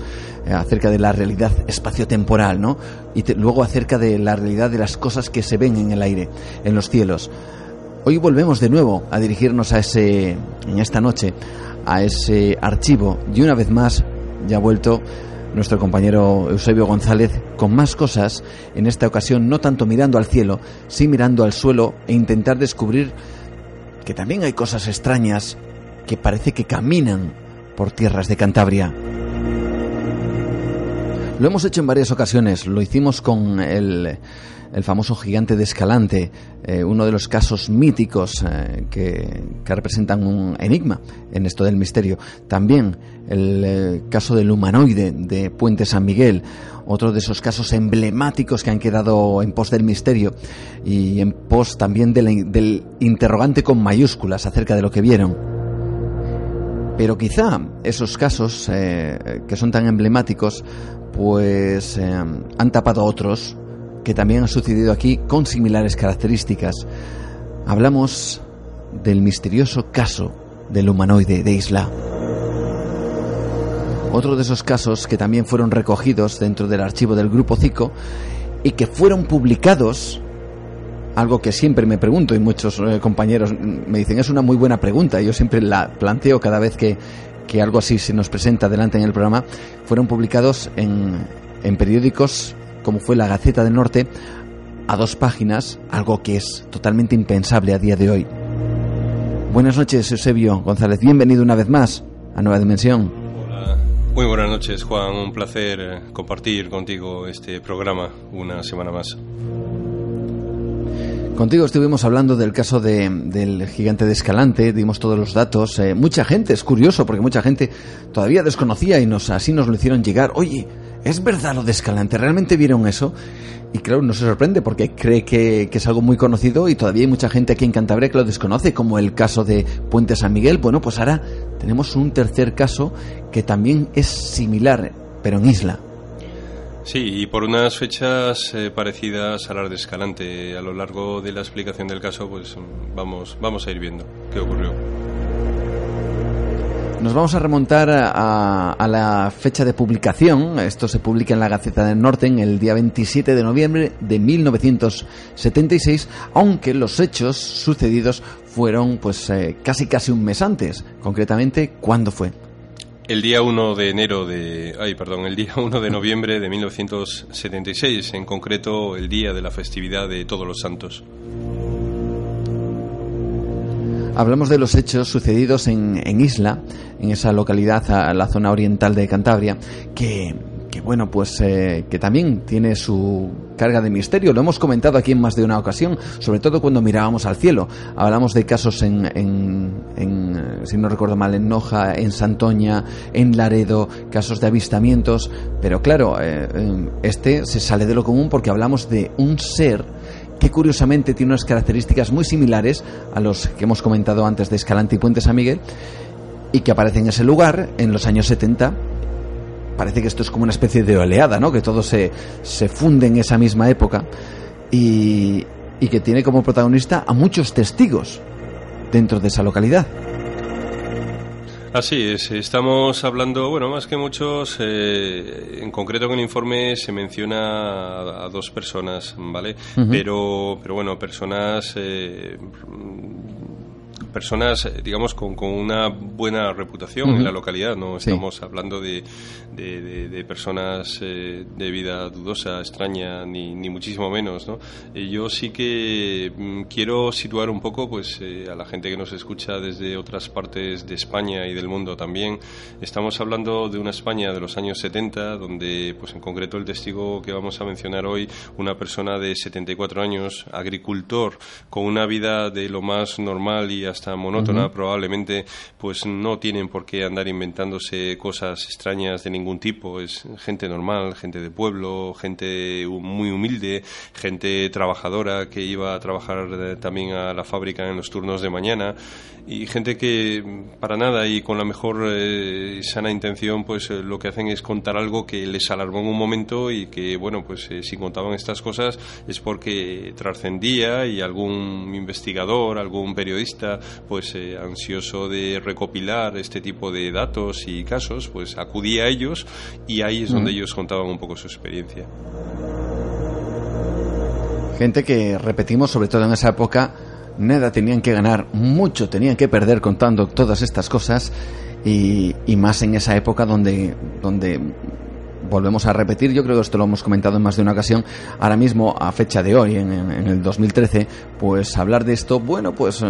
eh, acerca de la realidad espaciotemporal, ¿no? Y luego acerca de la realidad de las cosas que se ven en el aire, en los cielos. Hoy volvemos de nuevo a dirigirnos a ese en esta noche a ese archivo y una vez más ya ha vuelto nuestro compañero Eusebio González con más cosas, en esta ocasión no tanto mirando al cielo, sí mirando al suelo e intentar descubrir que también hay cosas extrañas que parece que caminan por tierras de Cantabria. Lo hemos hecho en varias ocasiones, lo hicimos con el, famoso gigante de Escalante, eh, uno de los casos míticos eh, que, representan un enigma en esto del misterio. También el eh, caso del humanoide de Puente San Miguel, otro de esos casos emblemáticos que han quedado en pos del misterio y en pos también del interrogante con mayúsculas acerca de lo que vieron. Pero quizá esos casos eh, que son tan emblemáticos, pues eh, han tapado otros que también han sucedido aquí con similares características. Hablamos del misterioso caso del humanoide de Isla. Otro de esos casos que también fueron recogidos dentro del archivo del Grupo CICO y que fueron publicados algo que siempre me pregunto y muchos eh, compañeros me dicen, es una muy buena pregunta, yo siempre la planteo cada vez que, algo así se nos presenta delante en el programa, fueron publicados en, en periódicos como fue la Gaceta del Norte a dos páginas, algo que es totalmente impensable a día de hoy. Buenas noches, Eusebio González. Bienvenido una vez más a Nueva Dimensión. Muy buenas noches, Juan. Un placer eh, compartir contigo este programa una semana más. Contigo estuvimos hablando del caso de, del gigante de Escalante, dimos todos los datos. Eh, mucha gente, es curioso porque mucha gente todavía desconocía y nos, así nos lo hicieron llegar. Oye, ¿es verdad lo de Escalante? ¿Realmente vieron eso? Y claro, no se sorprende porque cree que, es algo muy conocido y todavía hay mucha gente aquí en Cantabria que lo desconoce, como el caso de Puente San Miguel. Bueno, pues ahora tenemos un tercer caso que también es similar, pero en isla. Sí, y por unas fechas eh, parecidas a las de Escalante. A lo largo de la explicación del caso, pues vamos, vamos a ir viendo qué ocurrió. Nos vamos a remontar a, a, la fecha de publicación. Esto se publica en la Gaceta del Norte en el día 27 de noviembre de 1976, aunque los hechos sucedidos fueron pues eh, casi casi un mes antes. Concretamente, ¿cuándo fue? El día 1 de enero de... Ay, perdón, el día 1 de noviembre de 1976, en concreto el día de la festividad de Todos los Santos. Hablamos de los hechos sucedidos en, en Isla, en esa localidad, a la zona oriental de Cantabria, que que bueno, pues eh, que también tiene su carga de misterio. Lo hemos comentado aquí en más de una ocasión, sobre todo cuando mirábamos al cielo. Hablamos de casos en, en, si no recuerdo mal, en Noja, en Santoña, en Laredo, casos de avistamientos, pero claro, eh, este se sale de lo común porque hablamos de un ser que curiosamente tiene unas características muy similares a los que hemos comentado antes de Escalante y Puente San Miguel y que aparece en ese lugar en los años 70 parece que esto es como una especie de oleada, ¿no? Que todo se, se funde en esa misma época y, y que tiene como protagonista a muchos testigos dentro de esa localidad. Así es, estamos hablando, bueno, más que muchos, eh, en concreto en el informe se menciona a, dos personas, ¿vale? pero, pero bueno, personas eh, personas, eh, digamos, con, con una buena reputación en la localidad. No estamos hablando de, de, personas eh, de vida dudosa, extraña, ni, ni muchísimo menos. ¿no? Eh, yo sí que mm, quiero situar un poco pues, a la gente que nos escucha desde otras partes de España y del mundo también. Estamos hablando de una España de los años 70, donde, pues en concreto, el testigo que vamos a mencionar hoy, una persona de 74 años, agricultor, con una vida de lo más normal y hasta monótona, probablemente pues no tienen por qué andar inventándose cosas extrañas de ningún tipo. Es gente normal, gente de pueblo, gente muy humilde, gente trabajadora que iba a trabajar eh, también a la fábrica en los turnos de mañana y gente que para nada y con la mejor eh, sana intención pues eh, lo que hacen es contar algo que les alarmó en un momento y que bueno pues si contaban estas cosas es porque trascendía y algún investigador algún periodista pues eh, ansioso de recopilar este tipo de datos y casos, pues acudía a ellos y ahí es donde ellos contaban un poco su experiencia. Gente que, repetimos, sobre todo en esa época, nada tenían que ganar, mucho tenían que perder contando todas estas cosas y, más en esa época donde, donde volvemos a repetir, yo creo que esto lo hemos comentado en más de una ocasión, ahora mismo a fecha de hoy, en, en el 2013, pues hablar de esto, bueno, pues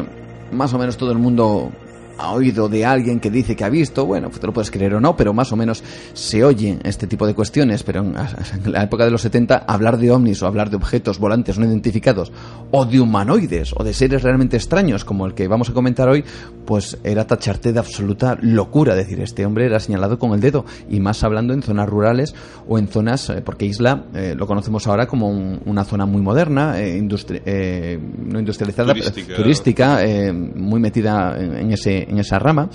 más o menos todo el mundo ha oído de alguien que dice que ha visto, bueno, te lo puedes creer o no, pero más o menos se oyen este tipo de cuestiones, pero en [laughs] la época de los 70 hablar de ovnis o hablar de objetos volantes no identificados o de humanoides o de seres realmente extraños como el que vamos a comentar hoy, pues era tacharte de absoluta locura, decir, este hombre era señalado con el dedo y más hablando en zonas rurales o en zonas, eh, porque Isla eh, lo conocemos ahora como una zona muy moderna, eh, no industrializada, turística, muy metida en ese en esa rama,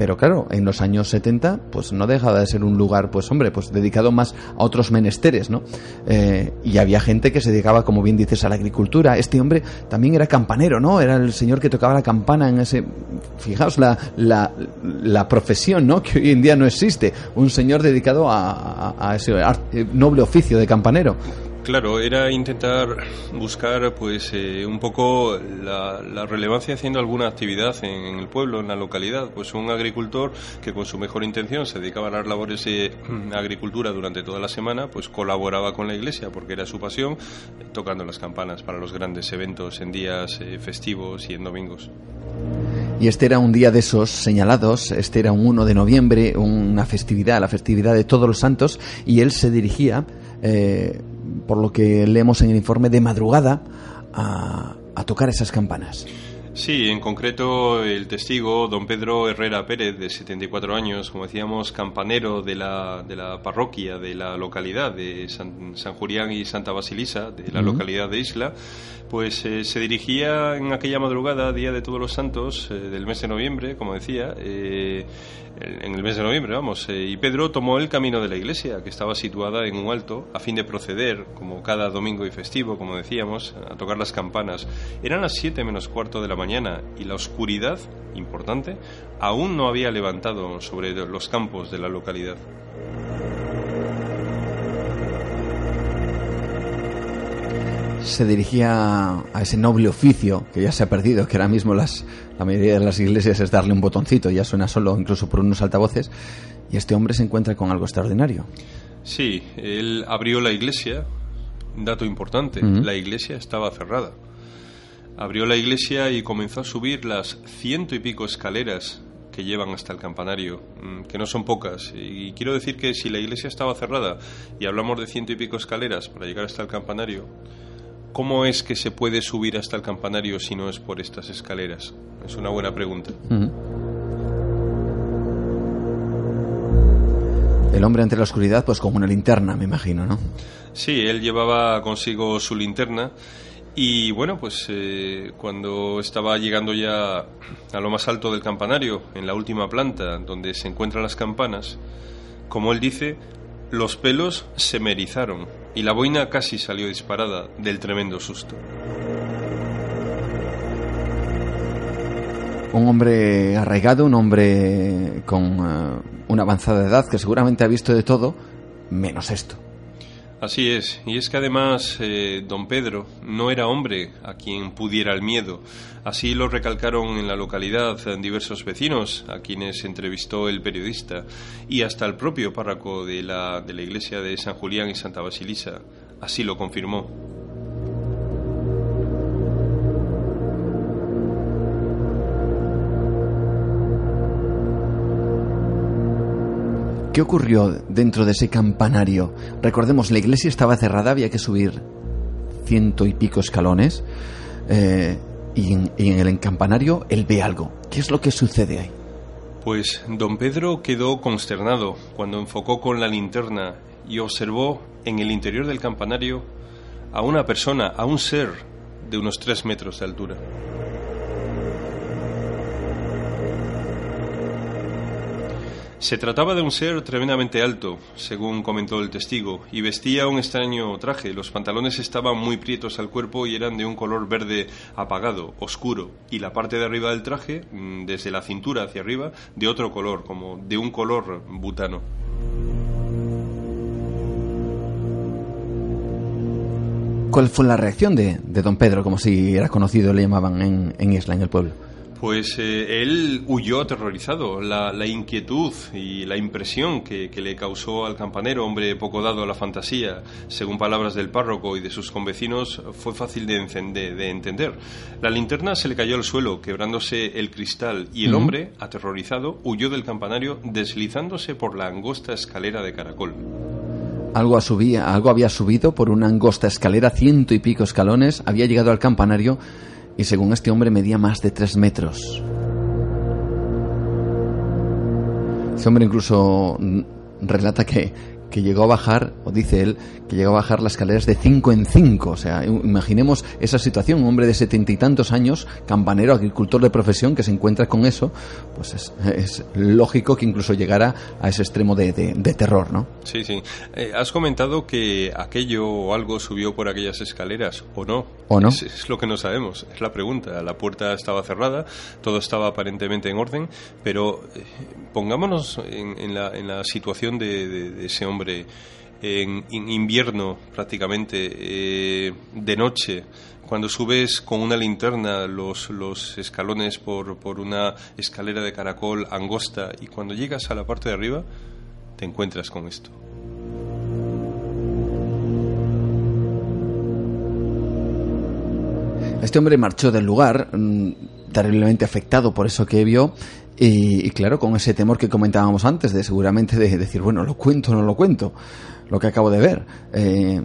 pero claro, en los años 70, pues no dejaba de ser un lugar, pues hombre, pues dedicado más a otros menesteres, ¿no? Eh, y había gente que se dedicaba, como bien dices, a la agricultura. Este hombre también era campanero, ¿no? Era el señor que tocaba la campana en ese... Fijaos la, la, la profesión, ¿no? Que hoy en día no existe. Un señor dedicado a, a ese noble oficio de campanero. Claro, era intentar buscar pues eh, un poco la, relevancia haciendo alguna actividad en, el pueblo, en la localidad. Pues un agricultor que con su mejor intención se dedicaba a las labores de agricultura durante toda la semana, pues colaboraba con la iglesia porque era su pasión, tocando las campanas para los grandes eventos en días eh, festivos y en domingos. Y este era un día de esos señalados, este era un 1 de noviembre, una festividad, la festividad de todos los santos, y él se dirigía eh, por lo que leemos en el informe, de madrugada a, tocar esas campanas. Sí, en concreto el testigo, don Pedro Herrera Pérez, de 74 años, como decíamos, campanero de la, de la parroquia de la localidad de San, San Julián y Santa Basilisa, de la localidad de Isla, pues eh, se dirigía en aquella madrugada, Día de Todos los Santos, eh, del mes de noviembre, como decía, eh, en el mes de noviembre, vamos, y Pedro tomó el camino de la iglesia, que estaba situada en un alto, a fin de proceder, como cada domingo y festivo, como decíamos, a tocar las campanas. Eran las siete menos cuarto de la mañana y la oscuridad, importante, aún no había levantado sobre los campos de la localidad. Se dirigía a ese noble oficio que ya se ha perdido, que ahora mismo las, la mayoría de las iglesias es darle un botoncito, ya suena solo incluso por unos altavoces, y este hombre se encuentra con algo extraordinario. Sí, él abrió la iglesia, dato importante, la iglesia estaba cerrada. Abrió la iglesia y comenzó a subir las ciento y pico escaleras que llevan hasta el campanario, mm, que no son pocas. Y quiero decir que si la iglesia estaba cerrada y hablamos de ciento y pico escaleras para llegar hasta el campanario, ¿Cómo es que se puede subir hasta el campanario si no es por estas escaleras? Es una buena pregunta. El hombre ante la oscuridad, pues como una linterna, me imagino, ¿no? Sí, él llevaba consigo su linterna y bueno, pues eh, cuando estaba llegando ya a lo más alto del campanario, en la última planta donde se encuentran las campanas, como él dice, los pelos se me erizaron y la boina casi salió disparada del tremendo susto. Un hombre arraigado, un hombre con eh, una avanzada edad que seguramente ha visto de todo, menos esto. Así es, y es que además eh, don Pedro no era hombre a quien pudiera el miedo. Así lo recalcaron en la localidad diversos vecinos a quienes entrevistó el periodista y hasta el propio párroco de la, de la iglesia de San Julián y Santa Basilisa. Así lo confirmó. ¿Qué ocurrió dentro de ese campanario? Recordemos, la iglesia estaba cerrada, había que subir ciento y pico escalones. Eh, y, en, y en el campanario él ve algo. ¿Qué es lo que sucede ahí? Pues don Pedro quedó consternado cuando enfocó con la linterna y observó en el interior del campanario a una persona, a un ser de unos tres metros de altura. Se trataba de un ser tremendamente alto, según comentó el testigo, y vestía un extraño traje. Los pantalones estaban muy prietos al cuerpo y eran de un color verde apagado, oscuro, y la parte de arriba del traje, mm, desde la cintura hacia arriba, de otro color, como de un color butano. ¿Cuál fue la reacción de, don Pedro, como si era conocido, le llamaban en, en Isla, en el pueblo? Pues eh, él huyó aterrorizado. La, inquietud y la impresión que, le causó al campanero, hombre poco dado a la fantasía, según palabras del párroco y de sus convecinos, fue fácil de, entender. La linterna se le cayó al suelo, quebrándose el cristal, y el hombre, aterrorizado, huyó del campanario deslizándose por la angosta escalera de caracol. Algo, algo había subido por una angosta escalera, ciento y pico escalones, había llegado al campanario y según este hombre medía más de tres metros. Este hombre incluso relata que, que llegó a bajar, o dice él, que llegó a bajar las escaleras de cinco en cinco. O sea, imaginemos esa situación, un hombre de setenta y tantos años, campanero, agricultor de profesión, que se encuentra con eso, pues es, lógico que incluso llegara a ese extremo de, terror, ¿no? Sí, sí. Eh, has comentado que aquello o algo subió por aquellas escaleras, ¿o no? ¿O no? Es, lo que no sabemos, es la pregunta. La puerta estaba cerrada, todo estaba aparentemente en orden, pero eh, pongámonos en, la, en la situación de ese hombre en, invierno prácticamente, eh, de noche, cuando subes con una linterna los, escalones por, por una escalera de caracol angosta y cuando llegas a la parte de arriba, te encuentras con esto. Este hombre marchó del lugar, mm, terriblemente afectado por eso que vio, y, claro, con ese temor que comentábamos antes, de seguramente de decir, bueno, lo cuento o no lo cuento, lo que acabo de ver. Eh,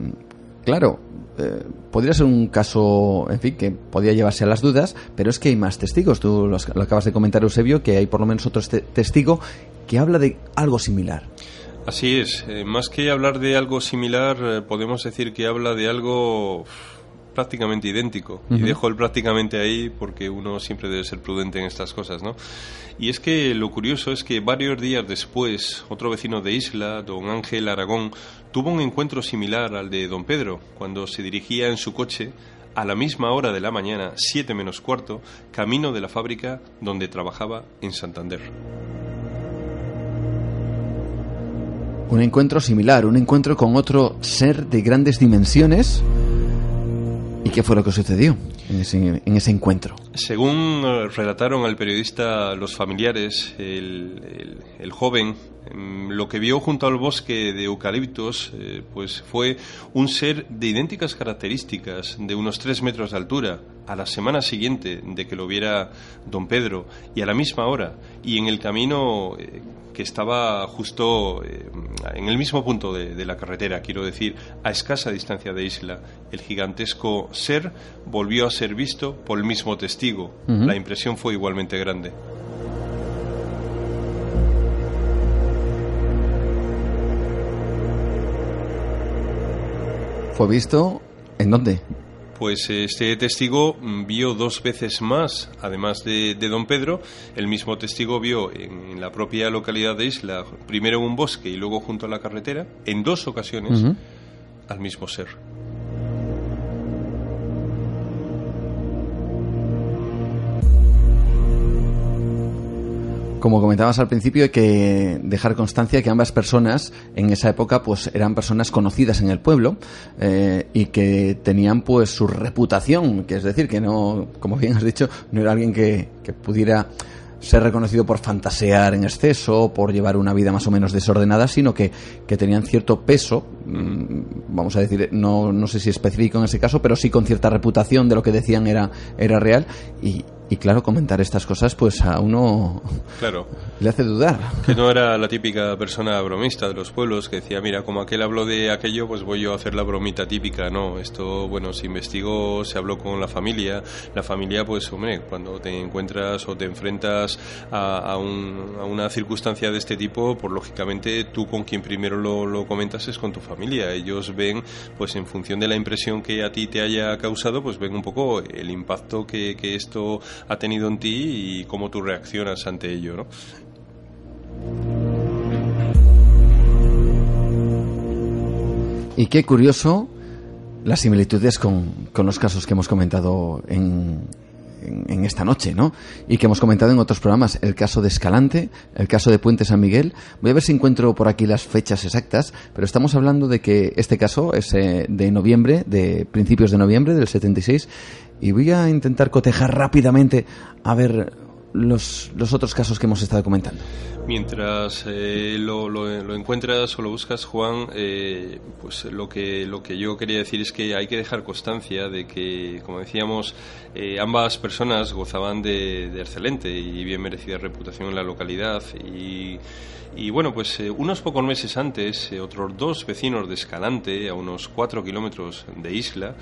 claro, eh, podría ser un caso, en fin, que podría llevarse a las dudas, pero es que hay más testigos. Tú lo, acabas de comentar, Eusebio, que hay por lo menos otro testigo que habla de algo similar. Así es. Eh, más que hablar de algo similar, podemos decir que habla de algo prácticamente idéntico. Y dejo el prácticamente ahí porque uno siempre debe ser prudente en estas cosas, ¿no? Y es que lo curioso es que varios días después, otro vecino de Isla, don Ángel Aragón, tuvo un encuentro similar al de don Pedro, cuando se dirigía en su coche a la misma hora de la mañana, siete menos cuarto, camino de la fábrica donde trabajaba en Santander. Un encuentro similar, un encuentro con otro ser de grandes dimensiones ¿Y qué fue lo que sucedió en ese, encuentro? Según eh, relataron al periodista los familiares, el, joven em, lo que vio junto al bosque de eucaliptos eh, pues fue un ser de idénticas características, de unos tres metros de altura, a la semana siguiente de que lo viera don Pedro y a la misma hora, y en el camino eh, que estaba justo eh, en el mismo punto de, la carretera, quiero decir, a escasa distancia de Isla. El gigantesco ser volvió a ser visto por el mismo testigo. La impresión fue igualmente grande. ¿Fue visto en dónde? Pues este testigo vio dos veces más, además de, don Pedro, el mismo testigo vio en, la propia localidad de Isla, primero en un bosque y luego junto a la carretera, en dos ocasiones, al mismo ser. Como comentabas al principio, hay que dejar constancia que ambas personas en esa época pues eran personas conocidas en el pueblo eh, y que tenían pues su reputación, que es decir, que no, como bien has dicho, no era alguien que, que pudiera ser reconocido por fantasear en exceso, por llevar una vida más o menos desordenada, sino que, que tenían cierto peso, mm, vamos a decir, no, no sé si específico en ese caso, pero sí con cierta reputación de lo que decían era, era real y, y claro, comentar estas cosas pues a uno claro. le hace dudar. Que no era la típica persona bromista de los pueblos que decía, mira, como aquel habló de aquello, pues voy yo a hacer la bromita típica. No, esto, bueno, se investigó, se habló con la familia. La familia, pues, hombre, cuando te encuentras o te enfrentas a, a, una circunstancia de este tipo, pues lógicamente tú con quien primero lo, lo comentas es con tu familia. Ellos ven, pues en función de la impresión que a ti te haya causado, pues ven un poco el impacto que, que esto ha tenido en ti y cómo tú reaccionas ante ello, ¿no? Y qué curioso las similitudes con, con los casos que hemos comentado en, en, esta noche, ¿no? Y que hemos comentado en otros programas, el caso de Escalante, el caso de Puente San Miguel. Voy a ver si encuentro por aquí las fechas exactas, pero estamos hablando de que este caso es eh, de noviembre, de principios de noviembre del 76, y voy a intentar cotejar rápidamente a ver los, los otros casos que hemos estado comentando. Mientras eh, lo, lo, encuentras o lo buscas, Juan, eh, pues lo que, lo que yo quería decir es que hay que dejar constancia de que, como decíamos, eh, ambas personas gozaban de, de, excelente y bien merecida reputación en la localidad y, y bueno, pues unos pocos meses antes, otros dos vecinos de Escalante, a unos cuatro kilómetros de Isla,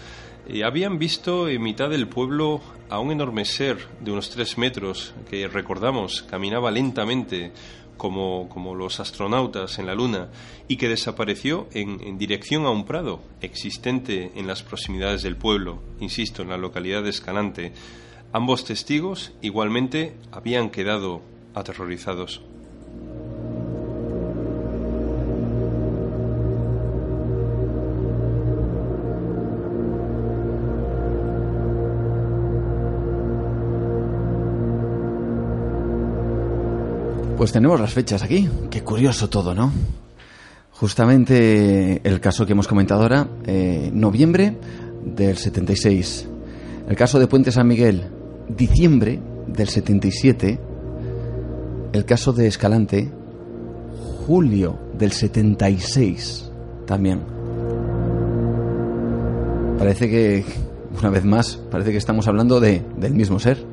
habían visto en mitad del pueblo a un enorme ser de unos tres metros que recordamos caminaba lentamente como, como los astronautas en la Luna y que desapareció en, en, dirección a un prado existente en las proximidades del pueblo, insisto, en la localidad de Escalante. Ambos testigos igualmente habían quedado aterrorizados. Pues tenemos las fechas aquí. Qué curioso todo, ¿no? Justamente el caso que hemos comentado ahora, eh, noviembre del 76. El caso de Puente San Miguel, diciembre del 77. El caso de Escalante, julio del 76 también. Parece que, una vez más, parece que estamos hablando de, del mismo ser.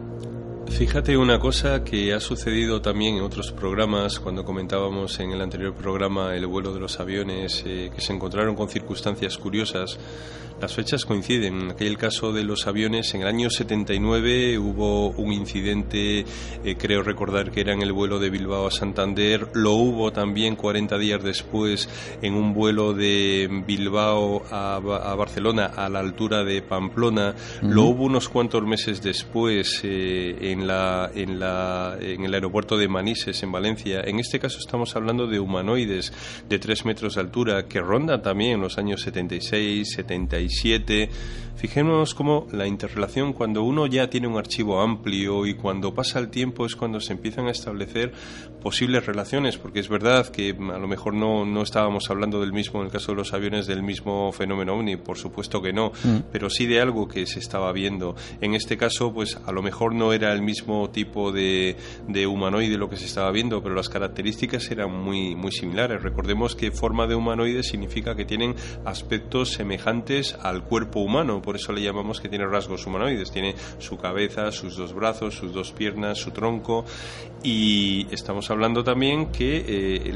Fíjate una cosa que ha sucedido también en otros programas, cuando comentábamos en el anterior programa el vuelo de los aviones, eh, que se encontraron con circunstancias curiosas. Las fechas coinciden. En aquel caso de los aviones, en el año 79 hubo un incidente, eh, creo recordar que era en el vuelo de Bilbao a Santander. Lo hubo también 40 días después en un vuelo de Bilbao a, Barcelona a la altura de Pamplona. Lo hubo unos cuantos meses después eh, en, la, en, la, en el aeropuerto de Manises, en Valencia. En este caso estamos hablando de humanoides de 3 metros de altura que rondan también en los años 76, 77 Fijémonos cómo la interrelación, cuando uno ya tiene un archivo amplio y cuando pasa el tiempo es cuando se empiezan a establecer posibles relaciones, porque es verdad que a lo mejor no, no estábamos hablando del mismo, en el caso de los aviones, del mismo fenómeno ovni, por supuesto que no, mm. pero sí de algo que se estaba viendo. En este caso, pues a lo mejor no era el mismo tipo de, de humanoide lo que se estaba viendo, pero las características eran muy, muy similares. Recordemos que forma de humanoide significa que tienen aspectos semejantes al cuerpo humano, por eso le llamamos que tiene rasgos humanoides, tiene su cabeza, sus dos brazos, sus dos piernas, su tronco. Y estamos hablando también que eh,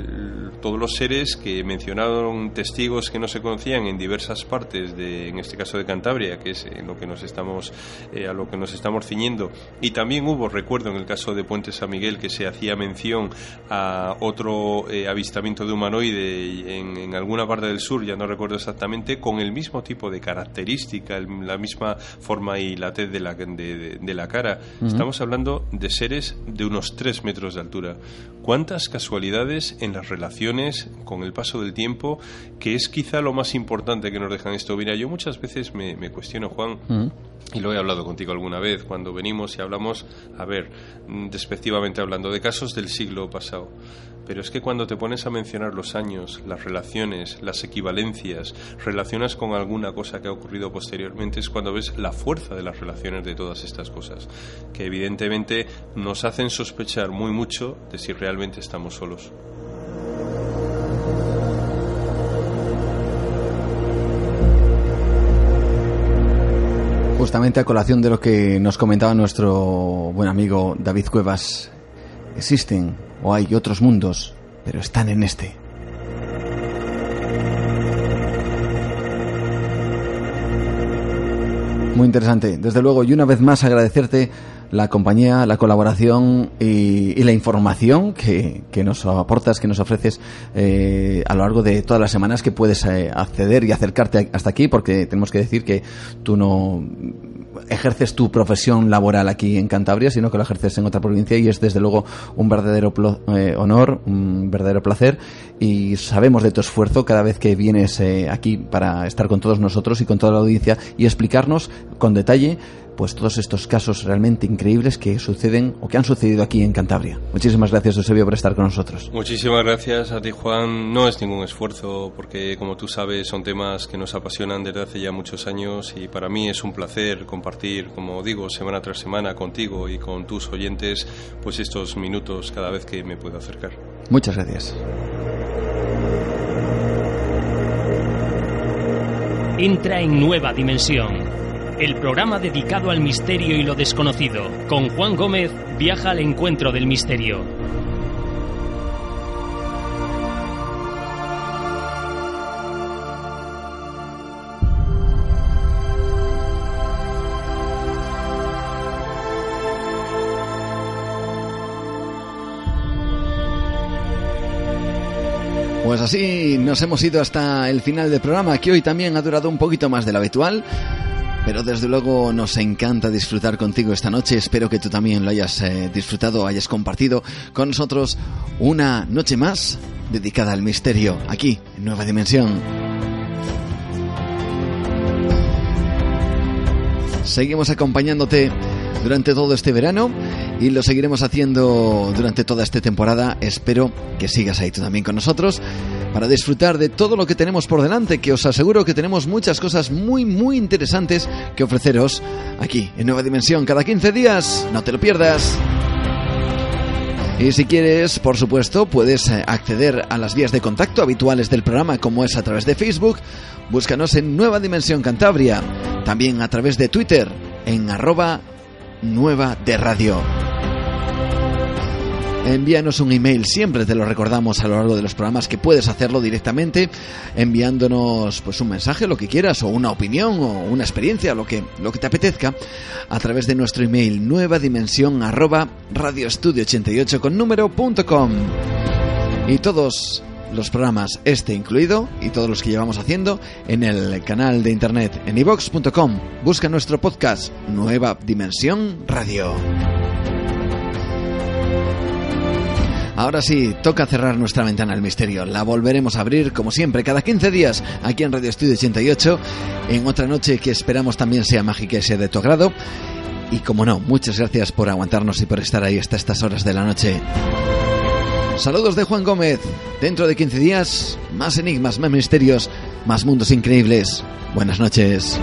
todos los seres que mencionaron testigos que no se conocían en diversas partes de, en este caso de Cantabria, que es lo que nos estamos eh, a lo que nos estamos ciñendo, y también hubo recuerdo en el caso de Puente San Miguel que se hacía mención a otro eh, avistamiento de humanoide en, en alguna parte del sur, ya no recuerdo exactamente, con el mismo tipo de de característica, la misma forma y la tez de la, de, la cara. Estamos hablando de seres de unos 3 metros de altura. ¿Cuántas casualidades en las relaciones con el paso del tiempo, que es quizá lo más importante que nos dejan esto? Mira, yo muchas veces me, cuestiono, Juan, y lo he hablado contigo alguna vez, cuando venimos y hablamos, a ver, despectivamente hablando, de casos del siglo pasado. Pero es que cuando te pones a mencionar los años, las relaciones, las equivalencias, relacionas con alguna cosa que ha ocurrido posteriormente, es cuando ves la fuerza de las relaciones de todas estas cosas, que evidentemente nos hacen sospechar muy mucho de si realmente estamos solos. Justamente a colación de lo que nos comentaba nuestro buen amigo David Cuevas, existen o hay otros mundos, pero están en este. Muy interesante, desde luego, y una vez más agradecerte la compañía, la colaboración y, la información que, nos aportas, que nos ofreces eh, a lo largo de todas las semanas que puedes eh, acceder y acercarte hasta aquí, porque tenemos que decir que tú no ejerces tu profesión laboral aquí en Cantabria, sino que lo ejerces en otra provincia y es desde luego un verdadero eh, honor, un verdadero placer. Y sabemos de tu esfuerzo cada vez que vienes aquí para estar con todos nosotros y con toda la audiencia y explicarnos con detalle pues todos estos casos realmente increíbles que suceden o que han sucedido aquí en Cantabria. Muchísimas gracias, Eusebio, por estar con nosotros. Muchísimas gracias a ti, Juan. No es ningún esfuerzo, porque como tú sabes, son temas que nos apasionan desde hace ya muchos años y para mí es un placer compartir, como digo, semana tras semana contigo y con tus oyentes, pues estos minutos cada vez que me puedo acercar. Muchas gracias. Entra en nueva dimensión el programa dedicado al misterio y lo desconocido. Con Juan Gómez viaja al encuentro del misterio. Pues así nos hemos ido hasta el final del programa, que hoy también ha durado un poquito más de lo habitual. Pero desde luego nos encanta disfrutar contigo esta noche. Espero que tú también lo hayas eh, disfrutado, hayas compartido con nosotros una noche más dedicada al misterio aquí en Nueva Dimensión. Seguimos acompañándote durante todo este verano y lo seguiremos haciendo durante toda esta temporada. Espero que sigas ahí tú también con nosotros. Para disfrutar de todo lo que tenemos por delante, que os aseguro que tenemos muchas cosas muy, muy interesantes que ofreceros aquí en Nueva Dimensión cada 15 días. No te lo pierdas. Y si quieres, por supuesto, puedes eh, acceder a las vías de contacto habituales del programa, como es a través de Facebook. Búscanos en Nueva Dimensión Cantabria. También a través de Twitter, en arroba nueva de radio envíanos un email. Siempre te lo recordamos a lo largo de los programas que puedes hacerlo directamente enviándonos pues un mensaje, lo que quieras, o una opinión, o una experiencia, lo que, lo que te apetezca, a través de nuestro email nueva dimensión arroba radioestudio88 con número punto com. Y todos los programas, este incluido, y todos los que llevamos haciendo, en el canal de internet en ivox.com. Busca nuestro podcast Nueva Dimensión Radio. Ahora sí, toca cerrar nuestra ventana al misterio. La volveremos a abrir, como siempre, cada 15 días aquí en Radio Estudio 88, en otra noche que esperamos también sea mágica y sea de tu agrado. Y como no, muchas gracias por aguantarnos y por estar ahí hasta estas horas de la noche. Saludos de Juan Gómez. Dentro de 15 días, más enigmas, más misterios, más mundos increíbles. Buenas noches.